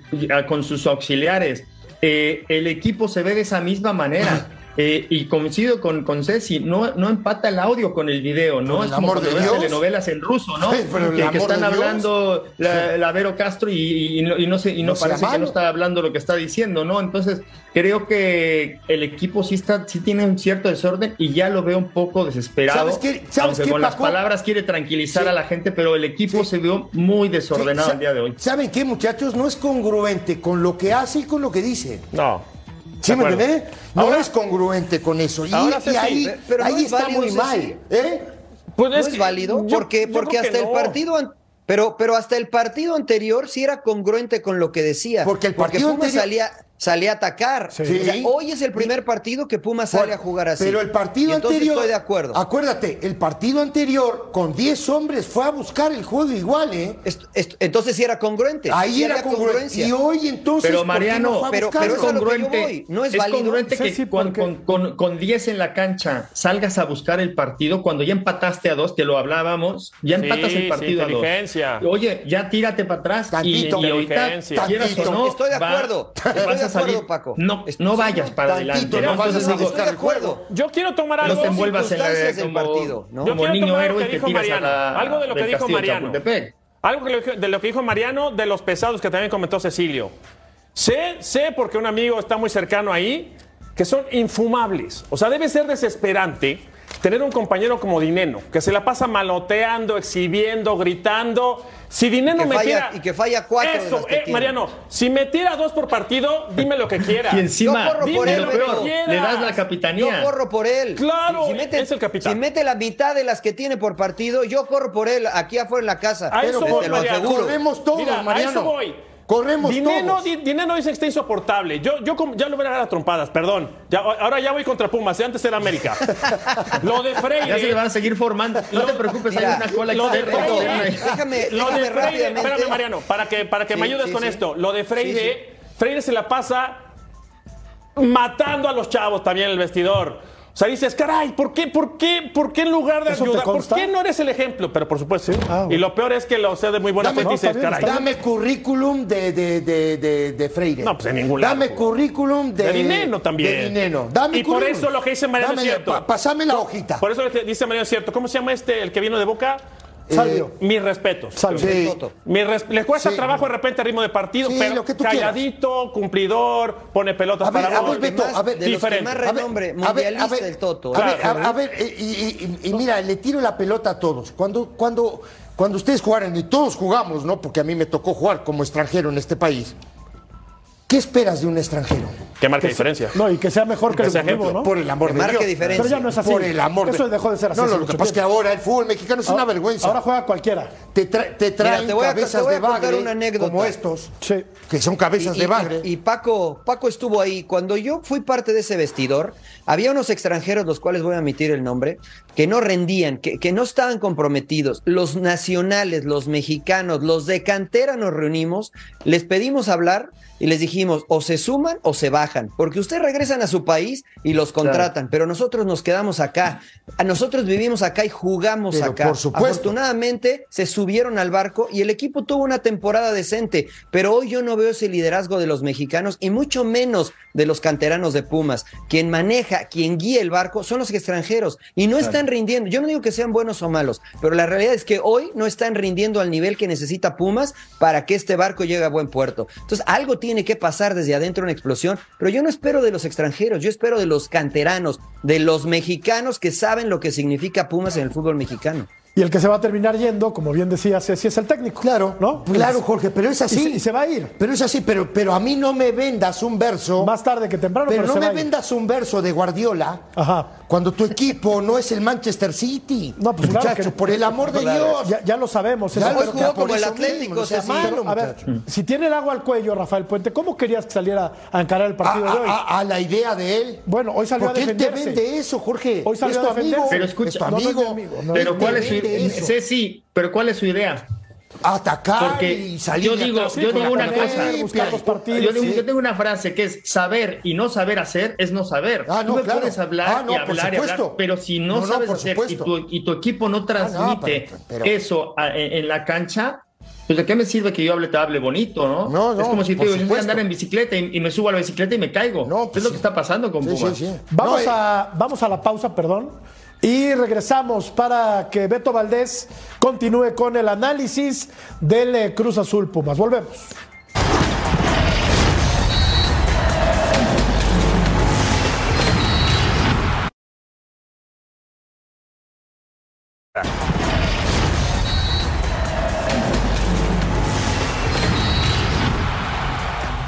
con sus auxiliares. Eh, el equipo se ve de esa misma manera. *laughs* Eh, y coincido con, con Ceci, no, no empata el audio con el video, ¿no? Por es como amor cuando de Dios. telenovelas en ruso, ¿no? Sí, pero el que, que están hablando la, la Vero Castro y, y no, y no, se- y no parece que no está hablando lo que está diciendo, ¿no? Entonces, creo que el equipo sí está, sí tiene un cierto desorden y ya lo veo un poco desesperado. ¿Sabes qué? ¿Sabes aunque qué, con las palabras quiere tranquilizar Sí. a la gente, pero el equipo Sí. se vio muy desordenado Sí, el día de hoy. ¿Saben qué, muchachos? No es congruente con lo que hace y con lo que dice. No. ¿Sí me entiendes? No Ahora- es congruente con eso. Y, Ahora, y Ceci, ahí, pe- pero no ahí es está válido, muy mal. ¿eh? Pues ¿No es válido? yo- porque yo porque hasta el no. partido an- pero pero hasta el partido anterior sí era congruente con lo que decía. Porque el partido Pumas anterior- salía salía a atacar. Sí. O sea, Sí. hoy es el primer partido que Pumas sale a jugar así. Pero el partido Y anterior. Estoy de acuerdo. Acuérdate, el partido anterior con 10 hombres fue a buscar el juego igual, ¿eh? Esto- esto- entonces sí era congruente. Ahí sí era congruente. Y hoy entonces. Pero ¿por qué no Mariano, fue a pero- pero es lo que yo congruente, voy. No es es válido. congruente que ¿por qué? con, con- con 10 en la cancha salgas a buscar el partido cuando ya empataste a dos, te lo hablábamos, ya Sí, empatas el sí, partido a dos. Oye, ya tírate para atrás y, Tantito. y ahorita Inteligencia. quieras o Tantito. no, Estoy de va- acuerdo. te Estoy vas de a salir. acuerdo, Paco. No, no vayas para adelante. no ¿no? vayas Entonces a buscar el juego. Yo quiero tomar no algo. te envuelvas en la del partido, ¿no? Yo como quiero niño tomar héroe lo que dijo Mariano, algo de lo que dijo Mariano. Algo que lo- de lo que dijo Mariano, de los pesados que también comentó Cecilio. Sé, sé porque un amigo está muy cercano ahí, que son infumables. O sea, debe ser desesperante tener un compañero como Dineno, que se la pasa maloteando, exhibiendo, gritando. Si Dineno me falla- y que falla cuatro Eso, eh. Mariano, si me tira dos por partido, dime lo que quiera. *laughs* Y encima, Yo corro por dime él, lo peor, le das la Yo capitanía. corro por él. Claro, si mete, es el capitán. Si mete la mitad de las que tiene por partido, yo corro por él aquí afuera en la casa. A eso Te- voy, te lo Mariano. aseguro. Corremos todos, Mira, Mariano. a eso voy. Corremos Dineno, todos. Di- Dineno dice que está insoportable. Yo, yo ya lo voy a agarrar a trompadas, perdón. Ya, ahora ya voy contra Pumas, antes era América. *laughs* lo de Freire. Ya se le van a seguir formando. No te preocupes, Mira, hay una cola lo de. Freire- interna. Déjame, Lo déjame de Freire, espérame Mariano, para que, para que me ayudes sí, con sí. esto. Lo de Freire, Sí, Freire se la pasa matando a los chavos también en el vestidor. O sea, dices, caray, ¿por qué, por qué, por qué en lugar de ¿Eso te ayudar? ¿Por qué no eres el ejemplo? Pero por supuesto. Ah, Y lo peor es que lo sé de muy buena Dame- fuente no, dices, bien, caray. está Dame currículum de, de, de, de, de Freire. No, pues en ningún lado. Dame currículum de, De Dineno también. De Dineno. Dame Y por currículum. eso lo que dice Mariano es Dame- cierto. pa- Pásame la hojita. Por eso dice Mariano es cierto. ¿Cómo se llama este, el que vino de Boca? Salvio. Mis respetos. Salvio. Sí. Mi res- le cuesta Sí. trabajo de repente ritmo de partido, Sí, pero calladito, cumplidor, pone pelotas A ver, para a gol. ver, Beto, a ver, de los que diferente. más A ver, renombre, a ver, mundialista a ver, el Toto. A ver, Claro. a, a ver, eh, y, y- y- y mira, le tiro la pelota a todos. Cuando, cuando, cuando ustedes jugaran, y todos jugamos, ¿no? Porque a mí me tocó jugar como extranjero en este país. ¿Qué esperas de un extranjero? Que marca diferencia. No, y que sea mejor que Que el ejemplo. ¿no? Por el amor Que de marque Dios. diferencia. Pero ya no es así. Por el amor Eso de dejó de ser así. No, no, lo que pasa es que ahora el fútbol mexicano es una Ahora- vergüenza. Ahora juega cualquiera. te, tra- te traen te voy a- te voy a de bagre una anécdota. como estos, Sí. que son cabezas Y- de y- bagre. Y, Paco, Paco estuvo ahí. Cuando yo fui parte de ese vestidor, había unos extranjeros, los cuales voy a omitir el nombre, que no rendían, que, que no estaban comprometidos. Los nacionales, los mexicanos, los de cantera nos reunimos, les pedimos hablar y les dijimos, o se suman o se bajan, porque ustedes regresan a su país y los contratan, pero nosotros nos quedamos acá. A nosotros vivimos acá y jugamos Pero acá. por supuesto. Afortunadamente se subieron al barco y el equipo tuvo una temporada decente, pero hoy yo no veo ese liderazgo de los mexicanos y mucho menos de los canteranos de Pumas. Quien maneja, quien guía el barco son los extranjeros y no están están rindiendo. Yo no digo que sean buenos o malos, pero la realidad es que hoy no están rindiendo al nivel que necesita Pumas para que este barco llegue a buen puerto. Entonces, algo tiene que pasar desde adentro una explosión, pero yo no espero de los extranjeros, yo espero de los canteranos, de los mexicanos que saben lo que significa Pumas en el fútbol mexicano. Y el que se va a terminar yendo, como bien decía Ceci, es el técnico. Claro, ¿no? Claro, Jorge, pero es así. Y se, y se va a ir. Pero es así, pero, pero a mí no me vendas un verso. Más tarde que temprano, Pero, pero, no se me va a ir. vendas un verso de Guardiola Ajá. cuando tu equipo no es el Manchester City. No, pues claro Muchacho, que- por el amor de Claro. Dios. Ya, ya lo sabemos. Ya lo jugó por como el Atlético, mismo, sea malo, a ver, si tiene el agua al cuello, Rafael Puente, ¿cómo querías que saliera a encarar el a, partido de hoy? a- a- a la idea de él. Bueno, hoy salió a Porque él te defenderse. vende eso, Jorge. Hoy salió es tu a defenderse. amigo. Pero es escucha, tu no, no es amigo. mi amigo, no. Pero ¿cuál te es su vende eso. Ceci, pero ¿cuál es su idea? Atacar Porque y salir yo de digo- yo con digo una cosa, buscar los partidos. Yo, digo- Sí. yo tengo una frase que es saber y no saber hacer es no saber. Ah, no, Tú me claro. puedes hablar Ah, no, y hablar y hablar, pero si no, No, sabes hacer y tu, y tu equipo no transmite pero- pero- eso a- en, en la cancha, pues de qué me sirve que yo hable, te hable bonito, ¿no? No, no, es como si te digo, yo voy a andar en bicicleta y, y me subo a la bicicleta y me caigo. No, pues es lo sí. que está pasando con sí, sí. Vamos, No, eh, a, vamos a la pausa, perdón. Y regresamos para que Beto Valdés continúe con el análisis del eh, Cruz Azul Pumas. Volvemos.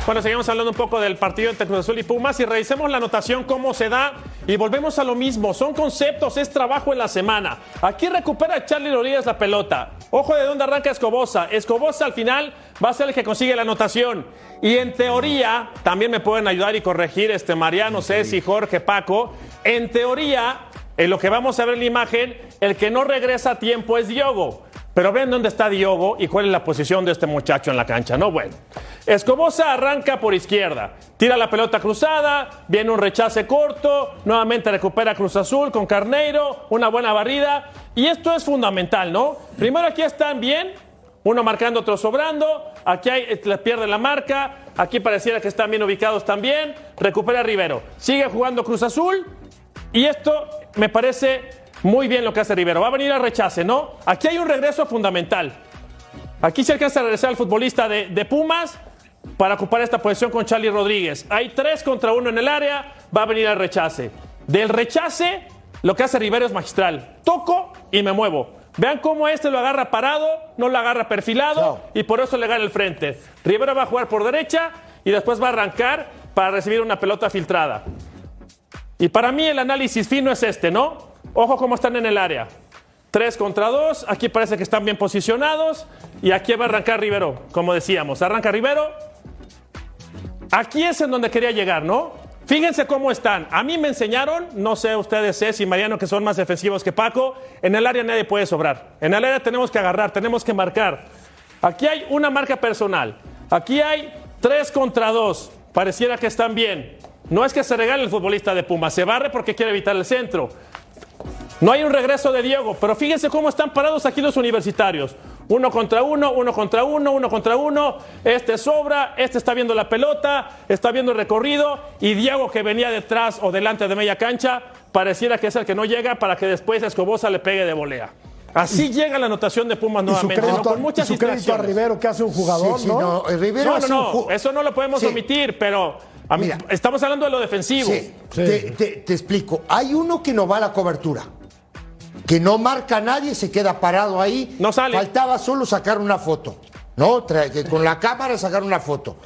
Bueno, seguimos hablando un poco del partido entre Cruz Azul y Pumas y revisemos la anotación, cómo se da y volvemos a lo mismo. Son conceptos, es trabajo en la semana. Aquí recupera Charlie Rodríguez la pelota. Ojo de dónde arranca Escobosa. Escobosa al final va a ser el que consigue la anotación. Y en teoría, también me pueden ayudar y corregir este Mariano, Ceci, Jorge, Paco. En teoría, en lo que vamos a ver en la imagen, el que no regresa a tiempo es Diogo. Pero ven dónde está Diogo y cuál es la posición de este muchacho en la cancha. No, bueno. Escobosa arranca por izquierda, tira la pelota cruzada, viene un rechace corto, nuevamente recupera Cruz Azul con Carneiro, una buena barrida. Y esto es fundamental, ¿no? Primero aquí están bien, uno marcando, otro sobrando. Aquí hay, pierde la marca. Aquí pareciera que están bien ubicados también. Recupera Rivero. Sigue jugando Cruz Azul. Y esto me parece muy bien lo que hace Rivero. Va a venir al rechace, ¿no? Aquí hay un regreso fundamental. Aquí se alcanza a regresar el futbolista de, de Pumas para ocupar esta posición con Charlie Rodríguez. Hay tres contra uno en el área, va a venir al rechace. Del rechace, lo que hace Rivero es magistral. Toco y me muevo. Vean cómo este lo agarra parado, no lo agarra perfilado y por eso le gana el frente. Rivero va a jugar por derecha y después va a arrancar para recibir una pelota filtrada. Y para mí el análisis fino es este, ¿no? Ojo cómo están en el área. Tres contra dos, aquí parece que están bien posicionados y aquí va a arrancar Rivero, como decíamos. Arranca Rivero. Aquí es en donde quería llegar, ¿no? Fíjense cómo están. A mí me enseñaron, no sé ustedes, Ceci y Mariano, que son más defensivos que Paco, en el área nadie puede sobrar. En el área tenemos que agarrar, tenemos que marcar. Aquí hay una marca personal. Aquí hay tres contra dos. Pareciera que están bien. No es que se regale el futbolista de Puma, se barre porque quiere evitar el centro. No hay un regreso de Diego, pero fíjense cómo están parados aquí los universitarios. Uno contra uno, uno contra uno, uno contra uno. Este sobra, este está viendo la pelota, está viendo el recorrido. Y Diego, que venía detrás o delante de media cancha, pareciera que es el que no llega para que después Escobosa le pegue de volea. Así llega la anotación de Pumas Y su nuevamente, ¿no? con muchas y su crédito a. Rivero, que hace un jugador, Sí, sí, ¿no? no, Rivero No, no, un no, eso no lo podemos Sí. omitir, pero a mí- Mira. estamos hablando de lo defensivo. Sí, Te, te- te explico. Hay uno que no va a la cobertura. Que no marca a nadie, se queda parado ahí. No sale. Faltaba solo sacar una foto. ¿No? Que con la cámara sacar una foto.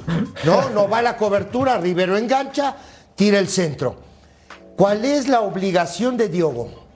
No, no va a la cobertura, Rivero engancha, tira el centro. ¿Cuál es la obligación de Diogo?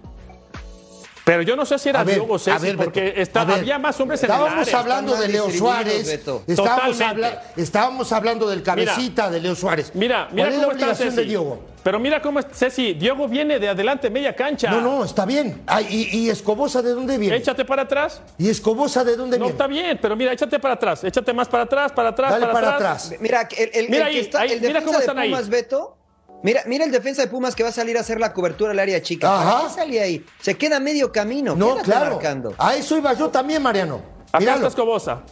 Pero yo no sé si era ver, Diogo Ceci, ver, porque Beto, está- ver, había más hombres en el Estábamos área. hablando Están de Leo Suárez. Estábamos, habla- estábamos hablando del cabecita de Leo Suárez. Mira, mira ¿Cuál es la cómo está obligación Ceci. de Diogo? Pero mira cómo es Ceci. Diogo viene de adelante media cancha. No, no, está bien. Ay, y, y Escobosa de dónde viene? Échate para atrás. ¿Y Escobosa de dónde No, viene? está bien, pero mira, échate para atrás. Échate más para atrás, para atrás, Dale para, para atrás. atrás. Mira, el, el- Mira el que ahí, está, ahí, el mira cómo de están ahí. Pumas, Beto. Mira, mira el defensa de Pumas que va a salir a hacer la cobertura al área chica. ¿Para Ajá. qué sale ahí? Se queda medio camino. No, Quédate claro. marcando. A eso iba yo también, Mariano. Acá Míralo. está Escobosa.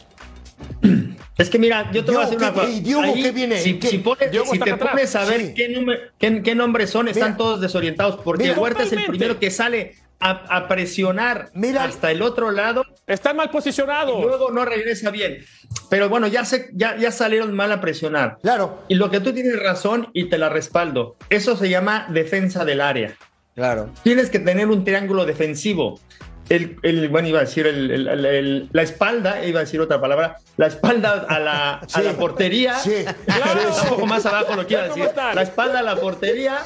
Es que mira, yo te voy a Diogo, una ¿qué- cosa. y Diogo Ahí, qué viene? Si, ¿Qué? si pones- Diogo si está te atrás. pones a ver Sí. qué, nume- qué- qué nombres son, están Mira. todos desorientados. Porque Mira. Huerta es el primero que sale a, a presionar hasta el otro lado. Están mal posicionados. Y luego no regresa bien. Pero bueno, ya, se, ya, ya salieron mal a presionar. Claro. Y lo que tú tienes razón y te la respaldo. Eso se llama defensa del área. Claro. Tienes que tener un triángulo defensivo. El, el, bueno, iba a decir el, el- el- la espalda, iba a decir otra palabra, la espalda a la, a *laughs* Sí. la portería, Sí. *laughs* un poco más abajo lo quiero decir, la espalda a la portería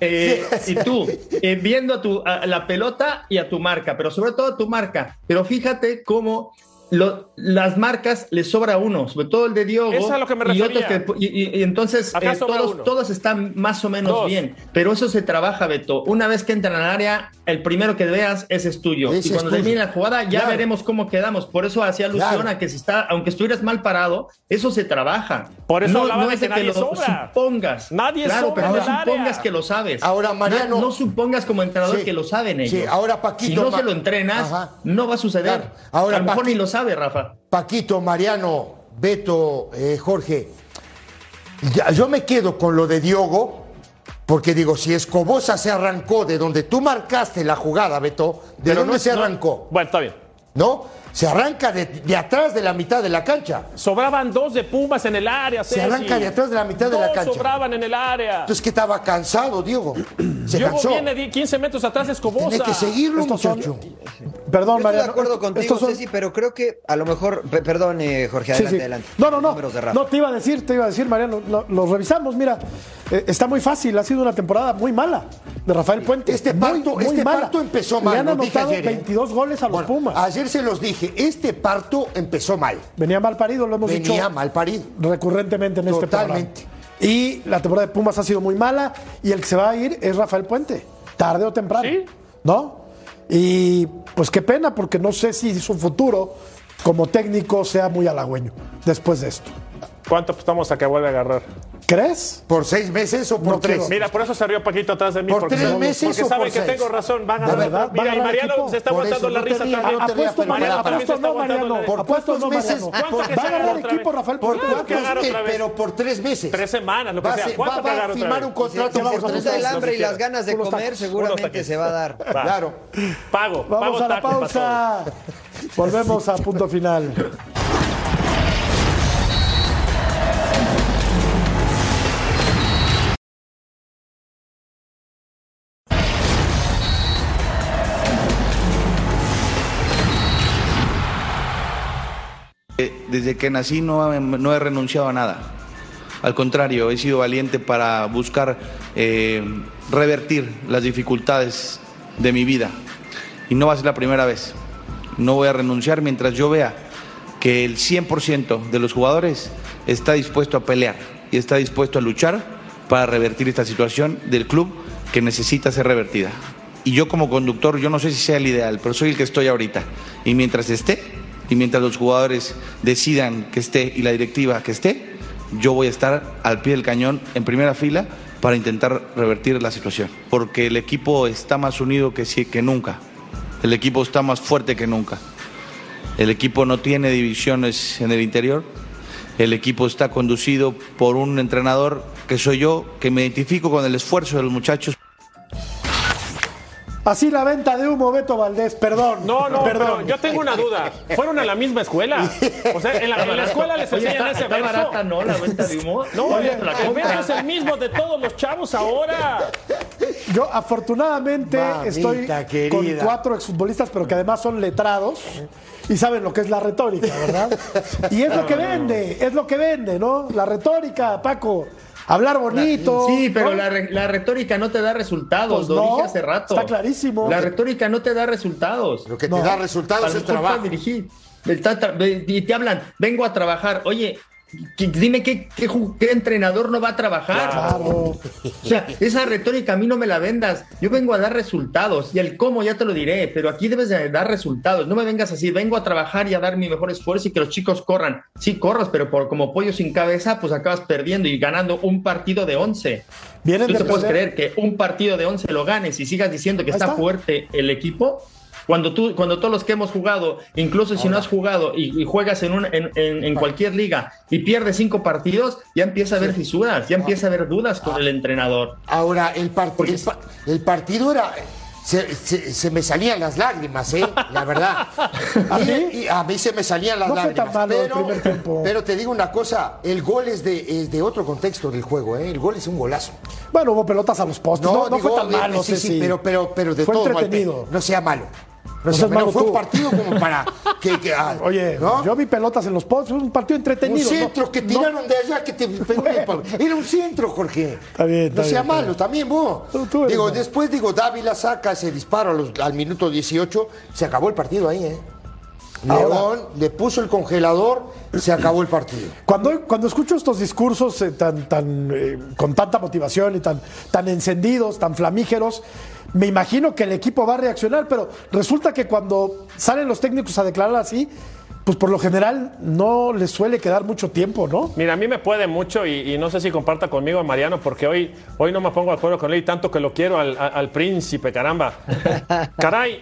eh, *laughs* y tú eh, viendo a, tu, a la pelota y a tu marca, pero sobre todo a tu marca. Pero fíjate cómo lo- las marcas le sobra uno, sobre todo el de Diogo Es a lo que me y otros que y, y- y entonces eh, todos, están más o menos Dos. bien, pero eso se trabaja, Beto. Una vez que entran al área, el primero que veas ese es tuyo. Ese y cuando termine la jugada, ya Claro. veremos cómo quedamos. Por eso hacía alusión Claro. a que si está, aunque estuvieras mal parado, eso se trabaja. Por eso no, es que de que nadie lo sobra. supongas. Nadie claro, sobra pero en no el área. supongas que lo sabes. Ahora, Mariano- No, no supongas como entrenador Sí. que lo saben ellos. Sí, ahora, Paquito, Si no se lo entrenas, Ajá. no va a suceder. Claro. Ahora, a lo mejor ni lo sabe, Rafa. Paquito, Mariano, Beto, eh, Jorge, ya- yo me quedo con lo de Diogo, porque digo, si Escobosa se arrancó de donde tú marcaste la jugada, Beto, ¿de Pero dónde no se no- arrancó? Bueno, está bien. ¿No? Se arranca de, de atrás de la mitad de la cancha. Sobraban dos de Pumas en el área. Se Ceci. arranca de atrás de la mitad de la Dos cancha. sobraban en el área. Entonces que estaba cansado, Diego. Se Diogo cansó. viene di- 15 metros atrás Escobosa. Tiene que seguirlo, Estos son- muchacho. Perdón, Yo estoy Mariano. de acuerdo Estos contigo, son- Ceci, pero creo que a lo mejor. pe- Perdón, eh, Jorge, adelante, sí. adelante. No, no, no. No, te iba a decir, te iba a decir, Mariano, lo, lo revisamos, mira, eh, está muy fácil, ha sido una temporada muy mala de Rafael Puente. Este Muy, parto, muy este mala. parto empezó Le mal. han lo dije anotado ayer, ¿eh? 22 goles a los Bueno, Pumas. Ayer se los dije, este parto empezó mal. Venía mal parido, lo hemos dicho Venía mal parido. recurrentemente en este Totalmente. programa. Y la temporada de Pumas ha sido muy mala y el que se va a ir es Rafael Puente, tarde o temprano. Sí. ¿No? Y pues qué pena, porque no sé si su futuro como técnico sea muy halagüeño después de esto. ¿Cuánto apostamos a que vuelva a agarrar? ¿Crees? ¿Por seis meses o por No tres? quiero. Mira, por eso se rió Paquito atrás de mí. ¿Por porque tres meses porque o sabe por que seis? tengo razón. Va a ¿De ganar. verdad? ¿Va a Mira, y Mariano se está Por aguantando eso la no risa también. no Apuesto, se apuesto no, Mariano. Por cuántos no, meses? Mariano. ¿Cuánto Por- que Va a ganar equipo vez? Rafael Por Puente. ¿Cuánto que cuántos agarra meses, otra vez? pero por tres meses. Tres semanas, lo que Va a sea. ser- ¿Cuánto va- a firmar un contrato por tres el hambre y las ganas de comer, seguramente se va a dar. Claro. Pago. Vamos pago a la pausa. Volvemos a punto final. Desde que nací no, no he renunciado a nada. Al contrario, he sido valiente para buscar eh, revertir las dificultades de mi vida. Y no va a ser la primera vez. No voy a renunciar mientras yo vea que el 100% de los jugadores está dispuesto a pelear y está dispuesto a luchar para revertir esta situación del club que necesita ser revertida. Y yo como conductor, yo no sé si sea el ideal, pero soy el que estoy ahorita. Y mientras esté, y mientras los jugadores decidan que esté y la directiva que esté, yo voy a estar al pie del cañón en primera fila para intentar revertir la situación. Porque el equipo está más unido que, si- que nunca. El equipo está más fuerte que nunca. El equipo no tiene divisiones en el interior. El equipo está conducido por un entrenador que soy yo, que me identifico con el esfuerzo de los muchachos. Así la venta de humo, Beto Valdés, perdón. No, no, perdón. pero yo tengo una duda. ¿Fueron a la misma escuela? O sea, en la, en la escuela les Oye, enseñan está, ese está verso. barata, ¿no? La venta de humo. No, Oye, el la verso compra. es el mismo de todos los chavos ahora. Yo afortunadamente Mamita estoy con cuatro exfutbolistas, pero que además son letrados y saben lo que es la retórica, ¿verdad? *laughs* Y es lo que vende, es lo que vende, ¿no? La retórica, Paco. Hablar bonito. Sí, pero ¿no? la, re- la retórica no te da resultados, Pues lo no, dije hace rato. está clarísimo. La retórica no te da resultados. Lo que No. te da resultados Para es trabajo. dirigir. Te hablan, vengo a trabajar. Oye, dime qué, qué entrenador no va a trabajar. Claro. O sea, esa retórica a mí no me la vendas. Yo vengo a dar resultados y el cómo ya te lo diré, pero aquí debes de dar resultados. No me vengas así, vengo a trabajar y a dar mi mejor esfuerzo y que los chicos corran. Sí, corras, pero por, como pollo sin cabeza, pues acabas perdiendo y ganando un partido de 11. Vienen ¿Tú te puedes creer que un partido de 11 lo ganes y sigas diciendo que está. fuerte el equipo? Cuando tú, cuando todos los que hemos jugado, incluso si no has jugado y, y juegas en, un, en, en- en cualquier liga y pierdes cinco partidos, ya empieza a haber fisuras, ya empieza a haber dudas con el entrenador. Ahora, el, part- el, pa- el partido era. se, se- se me salían las lágrimas, ¿eh? La verdad. *laughs* ¿A Y- mí? y a mí se me salían las No fue lágrimas. tan malo el pero, primer tiempo. *laughs* pero te digo una cosa, el gol es de, es de otro contexto del juego, ¿eh? El gol es un golazo. Bueno, hubo pelotas a los postes. No, no digo, fue tan eh, malo, sí, sí, Ceci. pero, pero, pero de Fue todo, entretenido. Walter, no sea malo. Sea Fue tú. un partido como para *laughs* que, que, ah, Oye, ¿no? yo vi pelotas en los postes, un partido Un entretenido. ¿no? centro que No- tiraron de allá que te pegó en el palo. *laughs* Era un centro, Jorge. Está bien, está No sea bien, malo, también vos. Tú- tú eres digo, después digo, Dávila saca ese disparo a los- al minuto 18, se acabó el partido ahí, ¿eh? León le puso el congelador, se acabó el partido. Cuando, cuando escucho estos discursos eh, tan, tan, eh, con tanta motivación y tan, tan encendidos, tan flamígeros, me imagino que el equipo va a reaccionar, pero resulta que cuando salen los técnicos a declarar así, pues por lo general no les suele quedar mucho tiempo, ¿no? Mira, a mí me puede mucho y, y no sé si comparta conmigo Mariano, porque hoy, hoy no me pongo de acuerdo con él y tanto que lo quiero al, a- al príncipe, caramba. *laughs* Caray,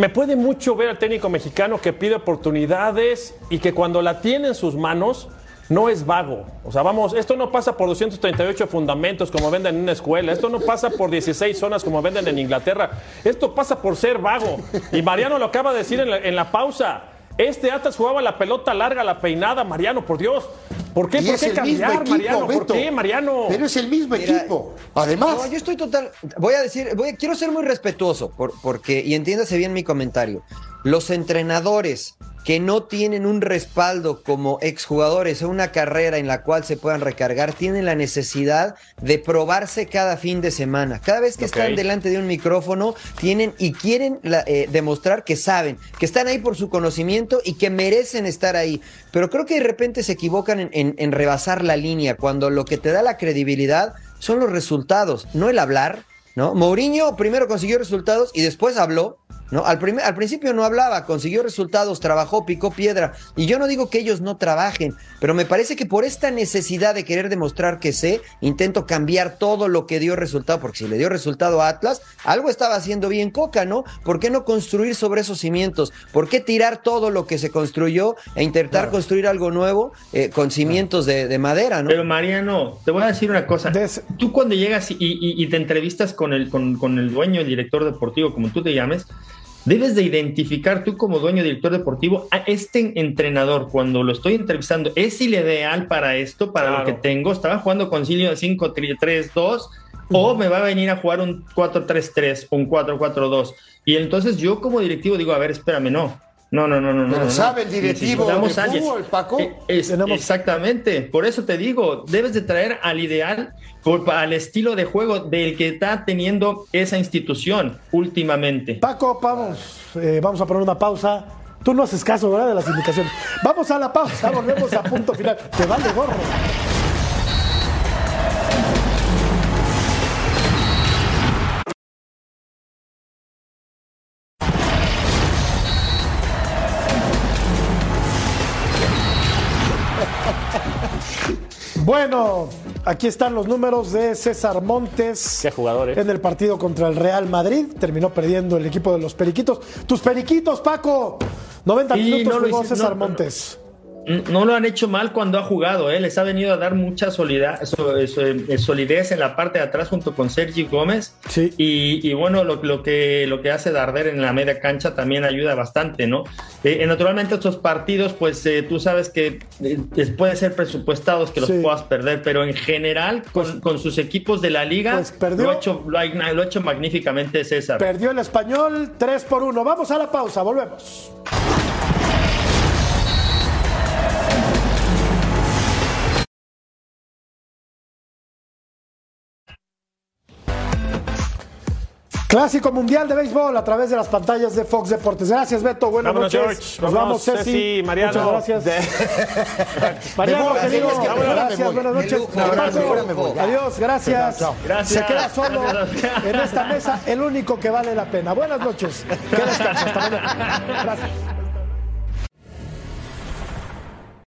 me puede mucho ver al técnico mexicano que pide oportunidades y que cuando la tiene en sus manos no es vago. O sea, vamos, esto no pasa por 238 fundamentos como venden en una escuela, esto no pasa por 16 zonas como venden en Inglaterra, esto pasa por ser vago. Y Mariano lo acaba de decir en la, pausa. Este Atlas jugaba la pelota larga, la peinada, Mariano, por Dios. ¿Por qué, Y ¿Por es qué el mismo cambiar, equipo, Mariano? ¿Por qué, Mariano? Pero es el mismo Mira, equipo. Además, No, yo estoy total. Voy a decir, voy, quiero ser muy respetuoso, por- porque, y entiéndase bien mi comentario. Los entrenadores que no tienen un respaldo como exjugadores o una carrera en la cual se puedan recargar, tienen la necesidad de probarse cada fin de semana. Cada vez que están delante de un micrófono, tienen y quieren la- eh, demostrar que saben, que están ahí por su conocimiento y que merecen estar ahí. Pero creo que de repente se equivocan en, en- en rebasar la línea, cuando lo que te da la credibilidad son los resultados, no el hablar. ¿No? Mourinho primero consiguió resultados y después habló, ¿no? Al, primer- al principio no hablaba, consiguió resultados, trabajó, picó piedra. Y yo no digo que ellos no trabajen, pero me parece que por esta necesidad de querer demostrar que sé, intento cambiar todo lo que dio resultado, porque si le dio resultado a Atlas, algo estaba haciendo bien Coca, ¿no? ¿Por qué no construir sobre esos cimientos? ¿Por qué tirar todo lo que se construyó e intentar construir algo nuevo eh, con cimientos de, de madera, ¿no? Pero Mariano, te voy a decir una cosa. Des- Tú cuando llegas y, y- y te entrevistas con el, con, con el dueño, el director deportivo, como tú te llames, debes de identificar tú como dueño, director deportivo, a este entrenador, cuando lo estoy entrevistando, ¿es el ideal para esto, para Claro. lo que tengo? ¿Estaba jugando concilio 5-3-2? ¿O me va a venir a jugar un 4-3-3 o un 4-4-2? Y entonces yo como directivo digo, a ver, espérame, no. No, no, no, no. Pero no, sabe el directivo Necesitamos de fútbol, Paco. Eh, es- Tenemos- Exactamente, por eso te digo, debes de traer al ideal, por, al estilo de juego del que está teniendo esa institución últimamente. Paco, vamos, eh, vamos a poner una pausa. Tú no haces caso, ¿verdad? De las indicaciones. Vamos a la pausa, volvemos a punto final. Te vale gorro. Bueno, aquí están los números de César Montes. Qué jugador, ¿eh? En el partido contra el Real Madrid. Terminó perdiendo el equipo de los Periquitos. ¡Tus Periquitos, Paco! 90 Sí, minutos no lo jugó hice- César no, no, no. Montes. No lo han hecho mal cuando ha jugado, ¿eh? les ha venido a dar mucha eh, solidez en la parte de atrás junto con Sergi Gómez. Sí. Y, y bueno, lo, lo que, lo que hace Darder en la media cancha también ayuda bastante, ¿no? Eh, naturalmente estos partidos, pues eh, tú sabes que eh, les puede ser presupuestados que los Sí. puedas perder, pero en general con, con sus equipos de la liga Pues perdió. lo, ha hecho, lo, ha, lo ha hecho magníficamente César. Perdió el español 3 por 1. Vamos a la pausa, volvemos. Clásico Mundial de Béisbol a través de las pantallas de Fox Deportes. Gracias, Beto. Buenas Vámonos, noches. George. Nos vamos, Ceci. Ceci, Mariano. Muchas gracias. *laughs* Mariano, Me voy, querido, es que ahora me gracias, buenas noches. De lujo, Paco, abrazo, ahora me voy. Adiós, gracias. Chao, Gracias. Se queda solo Gracias. en esta mesa, el único que vale la pena. Buenas noches. *laughs* Que descanse. Hasta mañana. Gracias.